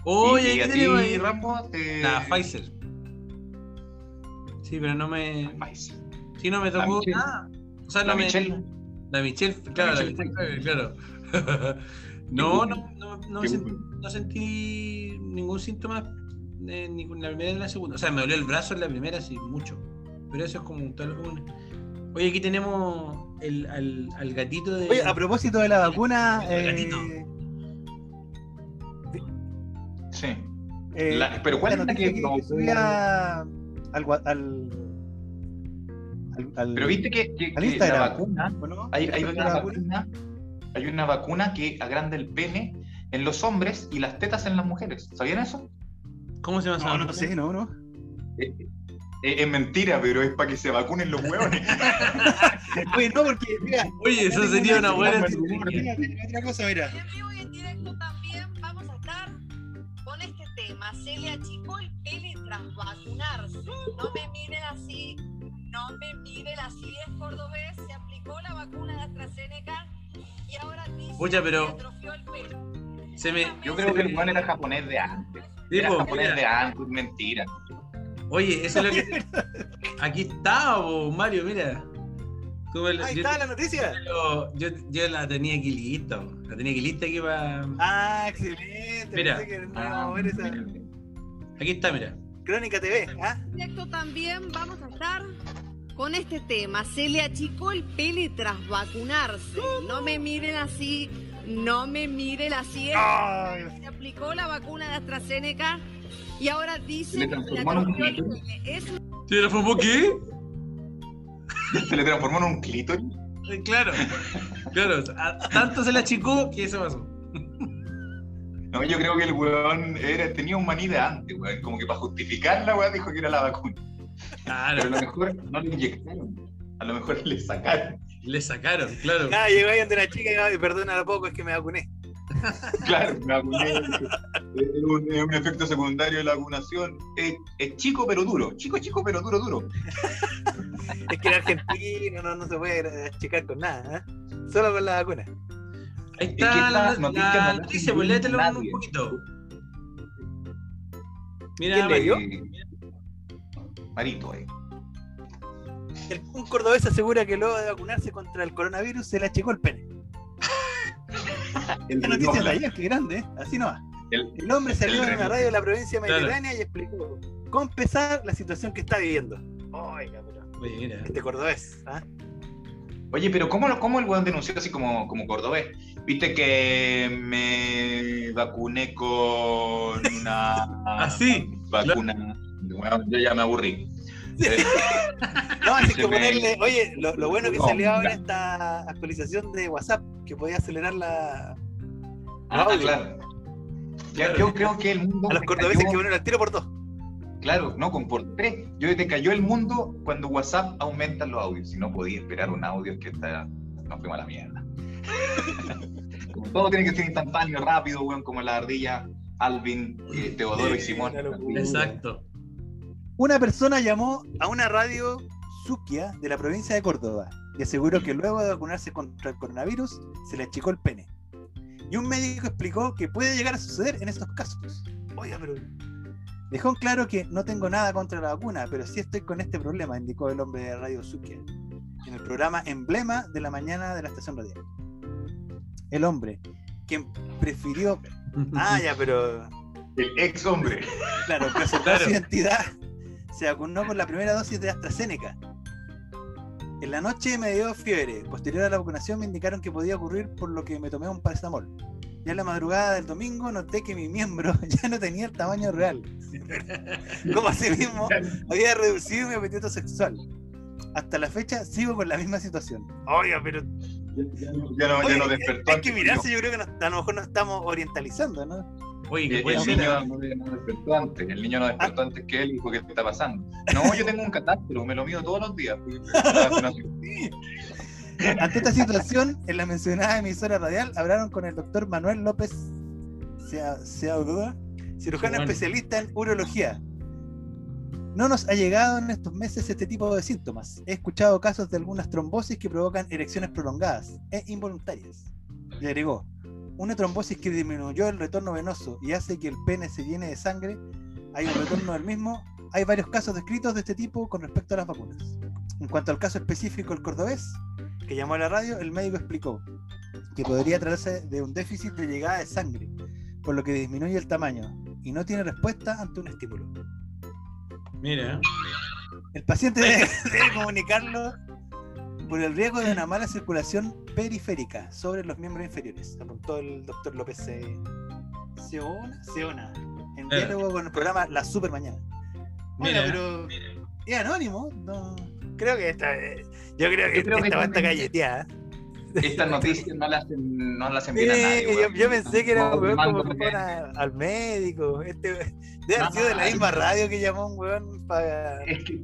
Oye, ¿Y ¿qué a tenemos ti, ahí? Rambo? Te... La Pfizer. Sí, pero no me. Pfizer. Sí, no me La tocó. Ah, o sea, La no me. Michelle. La Michelle, claro, la Michelle Michelle, claro. no, no, no, no, Qué sent- bueno. no sentí ningún síntoma de ni con la primera ni la segunda. O sea, me dolió el brazo en la primera, sí, mucho. Pero eso es como lo común. Oye, aquí tenemos el, al, al gatito de. Oye, a propósito de la vacuna. El eh, gatito. Sí. eh, La- pero ¿cuál la es la noticia que que, subía al, al, al, al- Pero viste que, que- la vacuna, ¿o no? hay, hay ¿Viste una la vacuna, hay una vacuna que agranda el pene en los hombres y las tetas en las mujeres. ¿Sabían eso? ¿Cómo se llama esa No, no vacuna? sé, no, no. Eh, es mentira, pero es para que se vacunen los huevones. Oye, no, porque, mira. Oye, eso sería una buena. Mira, mira, otra cosa, mira. En vivo y en directo también vamos a estar con este tema. Se le achicó el pene tras vacunarse. No me miren así, no me miren así. Es cordobés, se aplicó la vacuna de AstraZeneca y ahora dice Pucha, pero-. Se me. Yo creo que el hueón era japonés de antes. Era po, japonés de antes, mentira. Oye, eso es lo que. Aquí está, Mario, mira. Tú me lo- Ahí yo- está la noticia. yo, yo, yo la tenía aquí lista, la tenía aquí lista aquí para. Ah, excelente. Mira. Pensé que no íbamos a ver esa Aquí está, mira. Crónica TV, ¿ah? directo también vamos a estar con este tema. Se le achicó el pene tras vacunarse. No me miren así, no me miren así. Se aplicó la vacuna de AstraZeneca y ahora Se dice le que se le transformó en un atrofió el clítoris. pene. Es ¿Se transformó qué? Se le transformó en un clítoris. Eh, Claro, claro. tanto se la achicó que eso pasó. No, yo creo que el weón era, tenía un maní de antes, weón. Como que para justificar la weón dijo que era la vacuna. Claro, Pero a lo mejor no le inyectaron. A lo mejor le sacaron. le sacaron, claro. Nada, llegó ahí donde una chica y perdona poco, es que me vacuné. Claro, me vacuné. Es un, es un efecto secundario de la vacunación. Es, es chico pero duro. Chico, chico pero duro, duro. Es que en Argentina no, no se puede achicar con nada, ¿eh? Solo con la vacuna. Ahí Es que está la, la no la noticia, pues léetelo un poquito. Mira, ¿Quién leyó? Marito ahí. El- un cordobés asegura que luego de vacunarse contra el coronavirus se le achicó el pene. El La noticia de ayer, qué grande, ¿eh? Así no va. El- El hombre salió en una radio de la provincia Claro. mediterránea y explicó con pesar la situación que está viviendo. Oiga, pero Oye, mira. este cordobés, ¿ah? Oye, pero ¿cómo, lo- cómo el weón denunció así como, como cordobés? Viste que me vacuné con una Así. vacuna. Bueno, yo ya me aburrí. Eh, No, Se que me- ponerle. Oye, lo, lo bueno que No, salió ahora esta actualización de WhatsApp, que podía acelerar la. Ah, claro. Yo creo que el mundo. A los se cordobeses cayó- que ponen al tiro por dos. Claro, no, con por tres. Yo que cayó el mundo cuando WhatsApp aumenta los audios. Si no podía esperar un audio, es que está, nos fuimos a la mierda. Como todo tiene que ser instantáneo, rápido, weón, como la ardilla, Alvin, eh, Teodoro y Simón. Exacto. Una persona llamó a una radio Suquia de la provincia de Córdoba y aseguró que luego de vacunarse contra el coronavirus se le achicó el pene. Y un médico explicó que puede llegar a suceder en estos casos. Oiga, pero. Dejó en claro que no tengo nada contra la vacuna, pero sí estoy con este problema, indicó el hombre de Radio Suquia en el programa Emblema de la mañana de la estación radial. El hombre, quien prefirió. Ah, ya, pero. El ex hombre. Claro, presentó Claro. su identidad. Se vacunó con la primera dosis de AstraZeneca. En la noche me dio fiebre. Posterior a la vacunación me indicaron que podía ocurrir por lo que me tomé un paracetamol. Ya en la madrugada del domingo noté que mi miembro ya no tenía el tamaño real. Como así mismo había reducido mi apetito sexual. Hasta la fecha sigo con la misma situación. Oiga, pero Ya no, ya Oye, no hay- despertó. hay que mirarse, yo creo que nos- a lo mejor nos estamos orientalizando, ¿no? Oye, que El, puede el ser. niño no, no despertó antes, el niño no despertó antes que él y dijo, ¿qué está pasando? No, yo tengo un catástero, me lo mido todos los días. Ante esta situación, en la mencionada emisora radial hablaron con el doctor Manuel López Sea- Seadúa, cirujano Bueno. especialista en urología. No nos ha llegado en estos meses este tipo de síntomas. He escuchado casos de algunas trombosis que provocan erecciones prolongadas e involuntarias. Y agregó, una trombosis que disminuyó el retorno venoso y hace que el pene se llene de sangre, hay un retorno del mismo. Hay varios casos descritos de este tipo con respecto a las vacunas. En cuanto al caso específico del cordobés, que llamó a la radio, el médico explicó que podría tratarse de un déficit de llegada de sangre, por lo que disminuye el tamaño y no tiene respuesta ante un estímulo. Mira. El paciente debe, debe comunicarlo por el riesgo de una mala circulación periférica sobre los miembros inferiores, apuntó el doctor López eh, Seona, Seona, en Eh. diálogo con el programa La Super Mañana. Mira. pero es anónimo, no, creo que esta, eh, yo creo que, Yo creo esta va a galleteada. Estas noticias no las, no las Sí, envían a nadie. yo, yo pensé que era un weón como que fuera al médico. Este, debe haber sido de la misma radio que llamó un weón para. Es que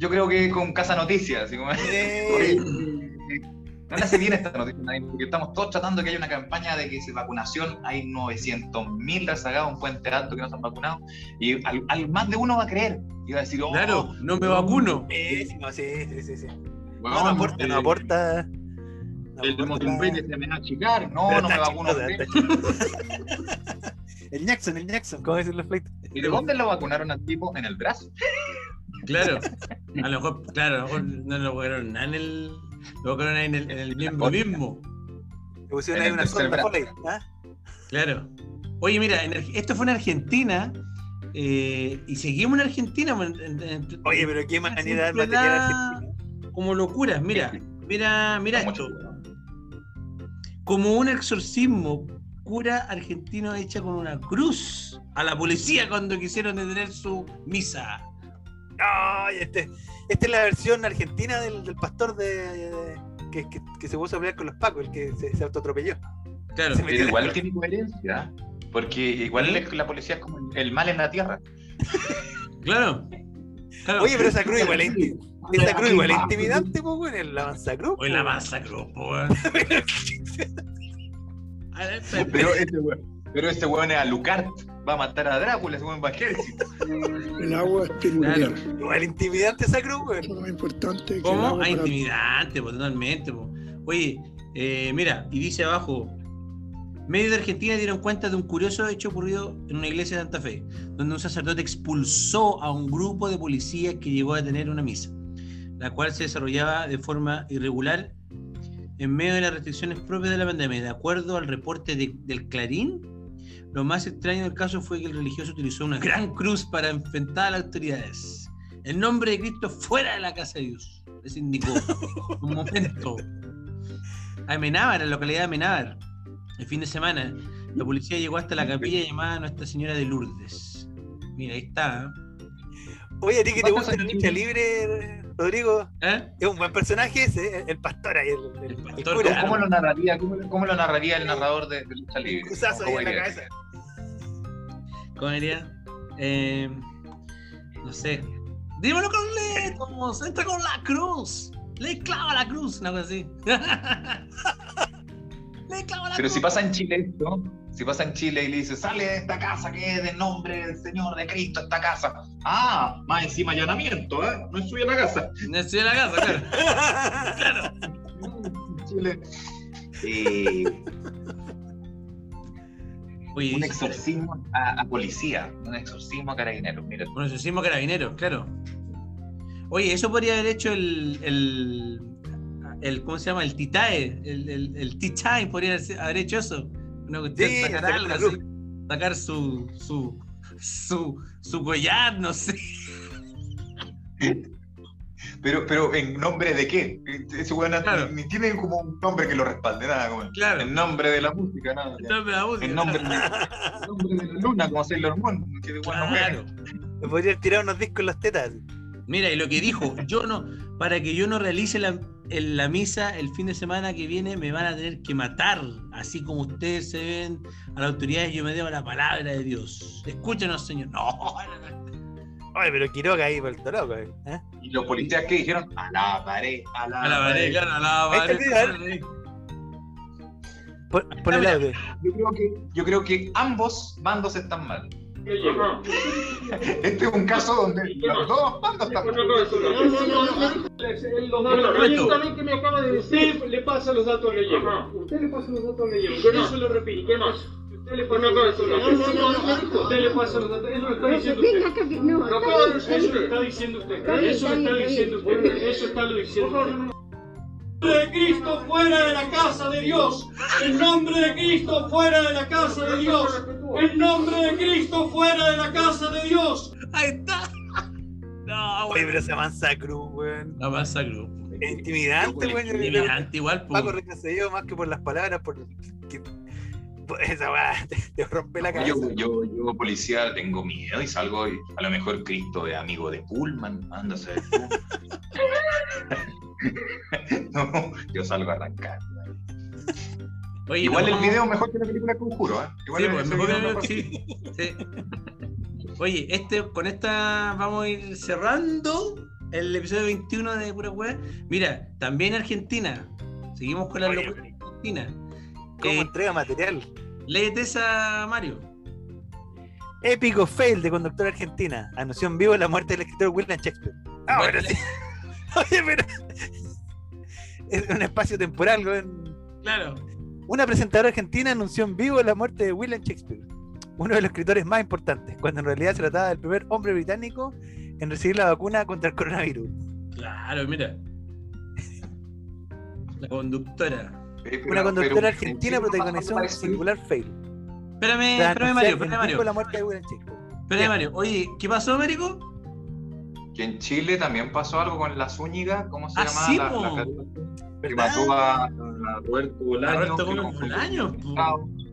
yo creo que con Casa Noticias. así como- Eh. No le hace bien esta noticia porque estamos todos tratando que haya una campaña de que se vacunación. Hay 900.000 rezagados en Puente Alto que no se han vacunado. Y al, al más de uno va a creer. Y va a decir, oh, Claro, no me vacuno. Pésimo, sí, sí, sí. sí. weón, No, no aporta, no eh, aporta. no El aporta motumbete se me va a achicar. No, Pero no me vacuno. El Jackson, el Jackson, ¿cómo dicen los flights? ¿Y de dónde lo vacunaron al tipo? En el brazo. Claro. A lo mejor, claro, a lo mejor no lo vacunaron nada en el. Lo vacunaron ahí en el, en el miembro mismo. Le pusieron ahí una. Foley, ¿ah? Claro. Oye, mira, en esto fue en Argentina. eh, y seguimos en Argentina. en- en- en- Oye, pero qué manera de material da argentino. Como locuras. Mira, mira, mira esto. Como un exorcismo, cura argentino hecha con una cruz a la policía cuando quisieron detener su misa. Ay, este, esta es la versión argentina del, del pastor de, de- que, que, que se puso a pelear con los pacos, el que se, se autoatropelló. Claro. Se Pero en igual la- tiene coherencia. Porque igual la policía es como el mal en la tierra. Claro. claro. Oye, pero esa cruz igual es, esa cruz igual es intimidante, pues, en la avanzacruz. Hoy la masacró, po, weón. A ver, espera, Pero este weón, Pero ese weón es Alucard. Va a matar a Drácula, weón va ejército. El agua es peculiar. Igual intimidante esa cruz. Lo más importante que ¿Cómo? Ah, intimidante, pues, totalmente. pues. Oye, eh, mira, y dice abajo, medios de Argentina dieron cuenta de un curioso hecho ocurrido en una iglesia de Santa Fe, donde un sacerdote expulsó a un grupo de policías que llegó a tener una misa, la cual se desarrollaba de forma irregular en medio de las restricciones propias de la pandemia. De acuerdo al reporte de- del Clarín, lo más extraño del caso fue que el religioso utilizó una gran cruz para enfrentar a las autoridades. En nombre de Cristo fuera de la casa de Dios. Les indicó. Un momento. A Amenábar, en la localidad de Amenábar. El fin de semana, la policía llegó hasta la capilla llamada Nuestra Señora de Lourdes. Mira, ahí está. ¿eh? Oye, a ti que te ¿Cuántos gusta la lucha libre, Rodrigo, ¿Eh? es un buen personaje ese, el- pastor ahí, el, el- el pastor, cura. ¿Cómo lo narraría, cómo, cómo lo narraría el narrador de, de lucha libre? Cruzazo ahí ¿Cómo en la cabeza. ¿Cómo diría? Eh, no sé. Dímelo con letras, entra con la cruz. Le clava la cruz, una cosa así. Le clava la Pero cruz. si pasa en Chile esto, si pasa en Chile y le dice, sale de esta casa que es del nombre del Señor de Cristo, esta casa. Ah, más encima allanamiento, ¿eh? No es suya la casa. No estoy en la casa, claro. Chile. Eh, Oye, un exorcismo a, a policía, un exorcismo a carabineros. Mira, el exorcismo carabinero, claro. Oye, eso podría haber hecho el. el, el ¿Cómo se llama? El Titae. El, el, el T-Time podría haber hecho eso. Una cuestión, Sí, sacar sacar algo la así. Sacar su. su. su. su collar, no sé. pero, pero ¿en nombre de qué? Ese weón Claro. ni, ni tiene como un nombre que lo respalde, nada. Como, Claro. En nombre de la música, nada. En nombre de la música. En nombre, en nombre de la luna, como Sailor Moon. Que Claro. Me podría tirar unos discos en las tetas. Mira, y lo que dijo, yo no, para que yo no realice la, el- la misa el fin de semana que viene, me van a tener que matar. Así como ustedes se ven a las autoridades, yo me debo la palabra de Dios. Escúchanos, Señor. No, Oye, pero Quiroga ahí por el loco, ¿eh? Y los policías que dijeron, a la pared, a la, a la pared, claro, a la pared. ¿eh? Pon, pon el audio. Yo creo, que, yo creo que ambos bandos están mal. Este es un caso donde los dos bandos están mal. Los datos también que me acaba de decir, le pasa los datos leyendo. Usted le pasa los datos eso lo repito. ¿Qué más? Usted le pasa los datos. Usted le pasa los datos. Eso lo está diciendo usted. No, eso lo está diciendo usted. Eso lo está diciendo usted. Eso está lo diciendo usted. de Cristo fuera de la casa de Dios. En nombre de Cristo fuera de la casa de Dios. En nombre de Cristo fuera de la casa de Dios. Ahí está. No, Oye, pero esa mansa cruz, weón. La mansa cruz. Es intimidante, weón. Intimidante igual, po. Paco retrocedió más que por las palabras, por. que- por esa weá te, te rompe la cabeza. Yo, yo, yo, policía, tengo miedo y salgo y a lo mejor Cristo es amigo de Pullman, ándase. no, yo salgo a arrancar. Oye, Igual no, el video es mejor que la película Conjuro, ¿eh? Igual Sí, el- pues, mejor que video la- no sí, sí. Oye, este, con esta vamos a ir cerrando el episodio 21 de Pura Web. Mira, también Argentina. Seguimos con la locura de Argentina. ¿Cómo Eh, entrega material? léete esa, Mario. Épico fail de conductor argentina. Anunció en vivo la muerte del escritor William Shakespeare. Ah, sí. Oye, pero. Es un espacio temporal. Claro. Una presentadora argentina anunció en vivo la muerte de William Shakespeare, uno de los escritores más importantes, cuando en realidad se trataba del primer hombre británico en recibir la vacuna contra el coronavirus. Claro, mira. La conductora. Una conductora argentina protagonizó un singular fail. Espérame, Tras espérame, Mario, espérame, Mario. la muerte de. Espérame, Mario. Oye, ¿qué pasó, Américo? Que en Chile también pasó algo con la Zúñiga, ¿cómo se Ah, llama? sí, la, la carota que mató a, a Roberto Bolaño. Roberto que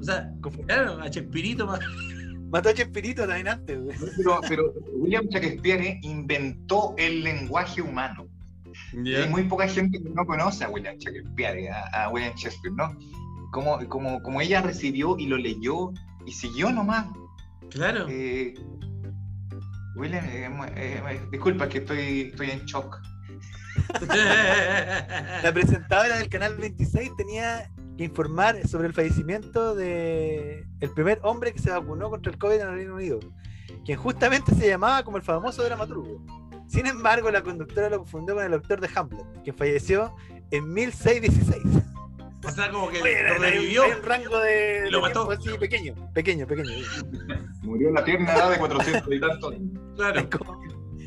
O sea, claro, a Chespirito. ma- Mató a Chespirito también antes, güey. Pero, pero William Shakespeare inventó el lenguaje humano. Ya. Hay muy poca gente que no conoce a William Shakespeare, a, a William Shakespeare, ¿no? Como, como, como ella recibió y lo leyó y siguió nomás. Claro. Eh, William, eh, eh, eh, disculpa que estoy, estoy en shock. La presentadora del canal 26 tenía que informar sobre el fallecimiento de el primer hombre que se vacunó contra el COVID en el Reino Unido, quien justamente se llamaba como el famoso dramaturgo. Sin embargo, la conductora lo confundió con el doctor de Hamlet, que falleció en 1616. O sea, como que Oye, lo revivió. hay un rango de, Lo de mató. tiempo así pequeño, pequeño, pequeño. Murió en la tierna edad de 400 y tantos. Claro. Es como,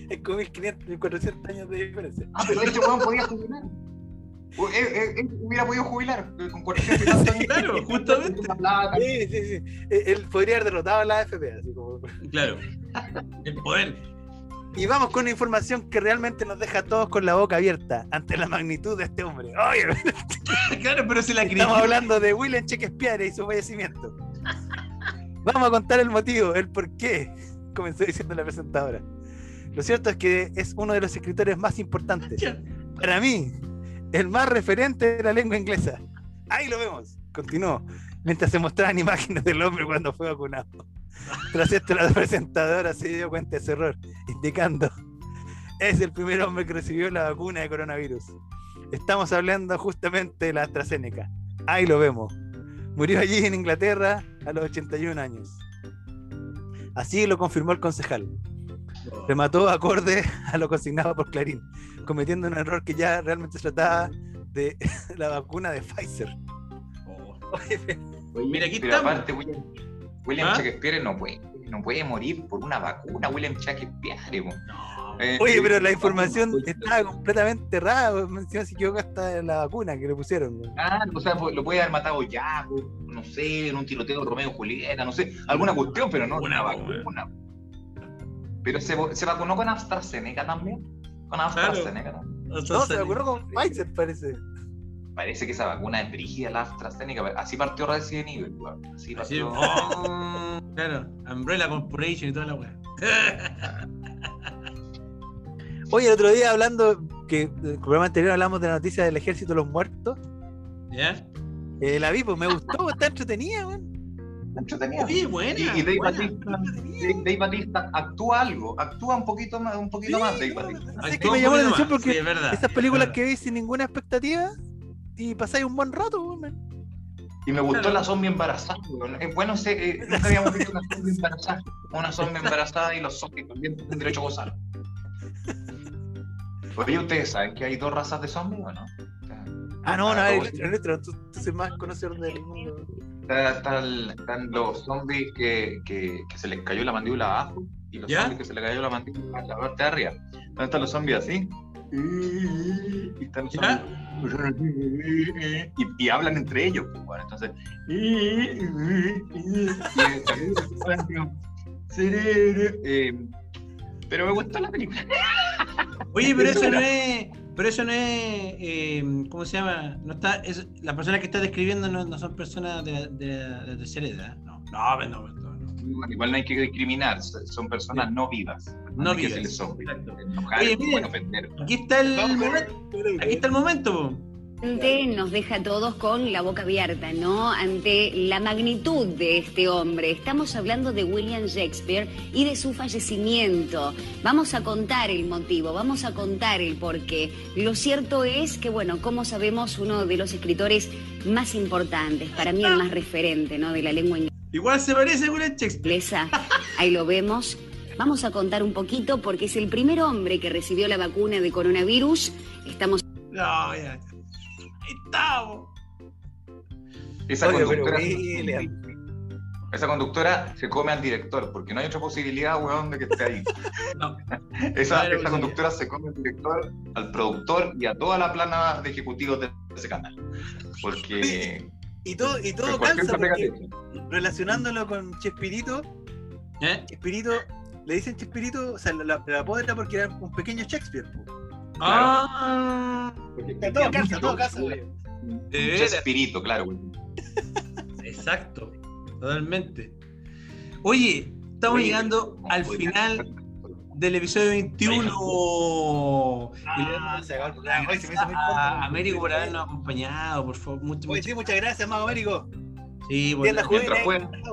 es como 1500, 1400 años de diferencia. Ah, pero este weón podía jubilar. Él- él- él hubiera podido jubilar eh, con 400 y tantos años. Claro, justamente. Sí, sí, sí. Él él podría haber derrotado a la AFP. Así como... Claro. El poder. Y vamos con una información que realmente nos deja a todos con la boca abierta ante la magnitud de este hombre. Oye, Claro, pero se la estamos hablando de William Shakespeare y su fallecimiento. Vamos a contar el motivo, el por qué, comenzó diciendo la presentadora. Lo cierto es que es uno de los escritores más importantes. Para mí, el más referente de la lengua inglesa. Ahí lo vemos, continuó, mientras se mostraban imágenes del hombre cuando fue vacunado. Tras esto, la presentadora se dio cuenta de ese error, indicando, es el primer hombre que recibió la vacuna de coronavirus. Estamos hablando justamente de la AstraZeneca. Ahí lo vemos. Murió allí en Inglaterra a los 81 años. Así lo confirmó el concejal. Remató acorde a lo consignado por Clarín, cometiendo un error que ya realmente se trataba de la vacuna de Pfizer. Mira, aquí pero estamos. aparte, William, William ¿Ah? Shakespeare no puede, no puede morir por una vacuna, William Shakespeare. Eh, Oye, pero la información estaba completamente errada. pues, Encima se equivocó hasta la vacuna que le pusieron. güey. Ah, o sea, lo puede haber matado ya, no sé, en un tiroteo de Romeo Julieta, no sé, alguna cuestión, pero no una vacuna. Pero se, se vacunó con AstraZeneca también. Con AstraZeneca también. No, se vacunó con Pfizer, parece. Parece que esa vacuna es brígida, la AstraZeneca. Así partió Resident Evil, weón. Así Así, partió. oh, claro, Umbrella Corporation y toda la weá. Oye, el otro día hablando, que en el programa anterior hablamos de la noticia del ejército de los muertos. ¿Ya? Eh, la vi, pues me gustó, está entretenida, weón. Entretenida. Sí, buena. Y, y Dave, buena. Batista, Dave, Dave Batista actúa algo, actúa un poquito más, un poquito más Dave Batista. No sé, que me llamó la atención más, porque sí, es verdad, esas películas es que vi sin ninguna expectativa y pasáis un buen rato, weón. Y me gustó Claro. la zombie embarazada, weón. Es bueno, sé, eh, nunca habíamos visto una zombie embarazada. Una zombie embarazada y los zombies también tienen derecho a gozar. Oye, ¿ustedes saben que hay dos razas de zombies o no? Ah, no, no, Ah, el ¿cómo nuestro, el nuestro, tú, tú eres más conocedor del mundo. Está- está el- están los zombies que, que, que se les cayó la mandíbula abajo y los ¿Ya? zombies que se les cayó la mandíbula a la parte de arriba. ¿Dónde están los zombies así? Y están los zombies. Y, y hablan entre ellos. pues, Bueno, entonces. Eh, pero me gustó la película. Oye, pero eso no es. Pero eso no es. eh, ¿Cómo se llama? No está, es, las personas que estás describiendo no, no son personas de, de tercera edad. No, no, pero no, no, no. Igual no hay que discriminar, son personas no vivas. No que vivas, decirles zombies. exacto. Enojar, Oye, miren, bueno, ofender. Aquí está el momento. Aquí está el momento. Nos deja a todos con la boca abierta, ¿no? Ante la magnitud de este hombre. Estamos hablando de William Shakespeare y de su fallecimiento. Vamos a contar el motivo, vamos a contar el porqué. Lo cierto es que, bueno, como sabemos, uno de los escritores más importantes, para mí el más referente, ¿no? De la lengua inglesa. Igual se parece a William Shakespeare. Ahí lo vemos. Vamos a contar un poquito porque es el primer hombre que recibió la vacuna de coronavirus. Estamos No, ya. Estamos. Esa Oye, conductora. Esa conductora se come al director, porque no hay otra posibilidad, weón, de que esté ahí. No. Esa, No esa conductora se come al director, al productor y a toda la plana de ejecutivos de ese canal. Porque. Y todo, y todo calza porque relacionándolo con Chespirito, ¿Eh? Chespirito, le dicen Chespirito, o sea, la, la, porque era un pequeño Shakespeare. po. Ah, Todo calza, todo calza, güey. de Un veras. espíritu, claro, güey. Exacto, totalmente. Oye, estamos Oye, llegando ¿cómo al final del episodio 21. Y le Ah, damos se acabó el programa. Hoy se me hizo muy a corto. Américo por habernos acompañado, por favor. Mucho, Oye, mucho- sí, muchas gracias, Mago Américo. Sí, por juvenil. mientras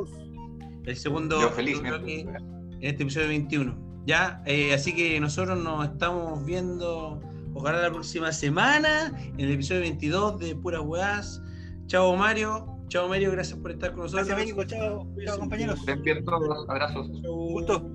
el segundo Yo feliz, bloque mientras- en este episodio 21. Ya, eh, así que nosotros nos estamos viendo, ojalá la próxima semana, en el episodio 22 de Puras Weás. Chao Mario, chao Mario, gracias por estar con nosotros. Gracias, México. Chao, chao, compañeros. Bien todos, abrazos. Un gusto.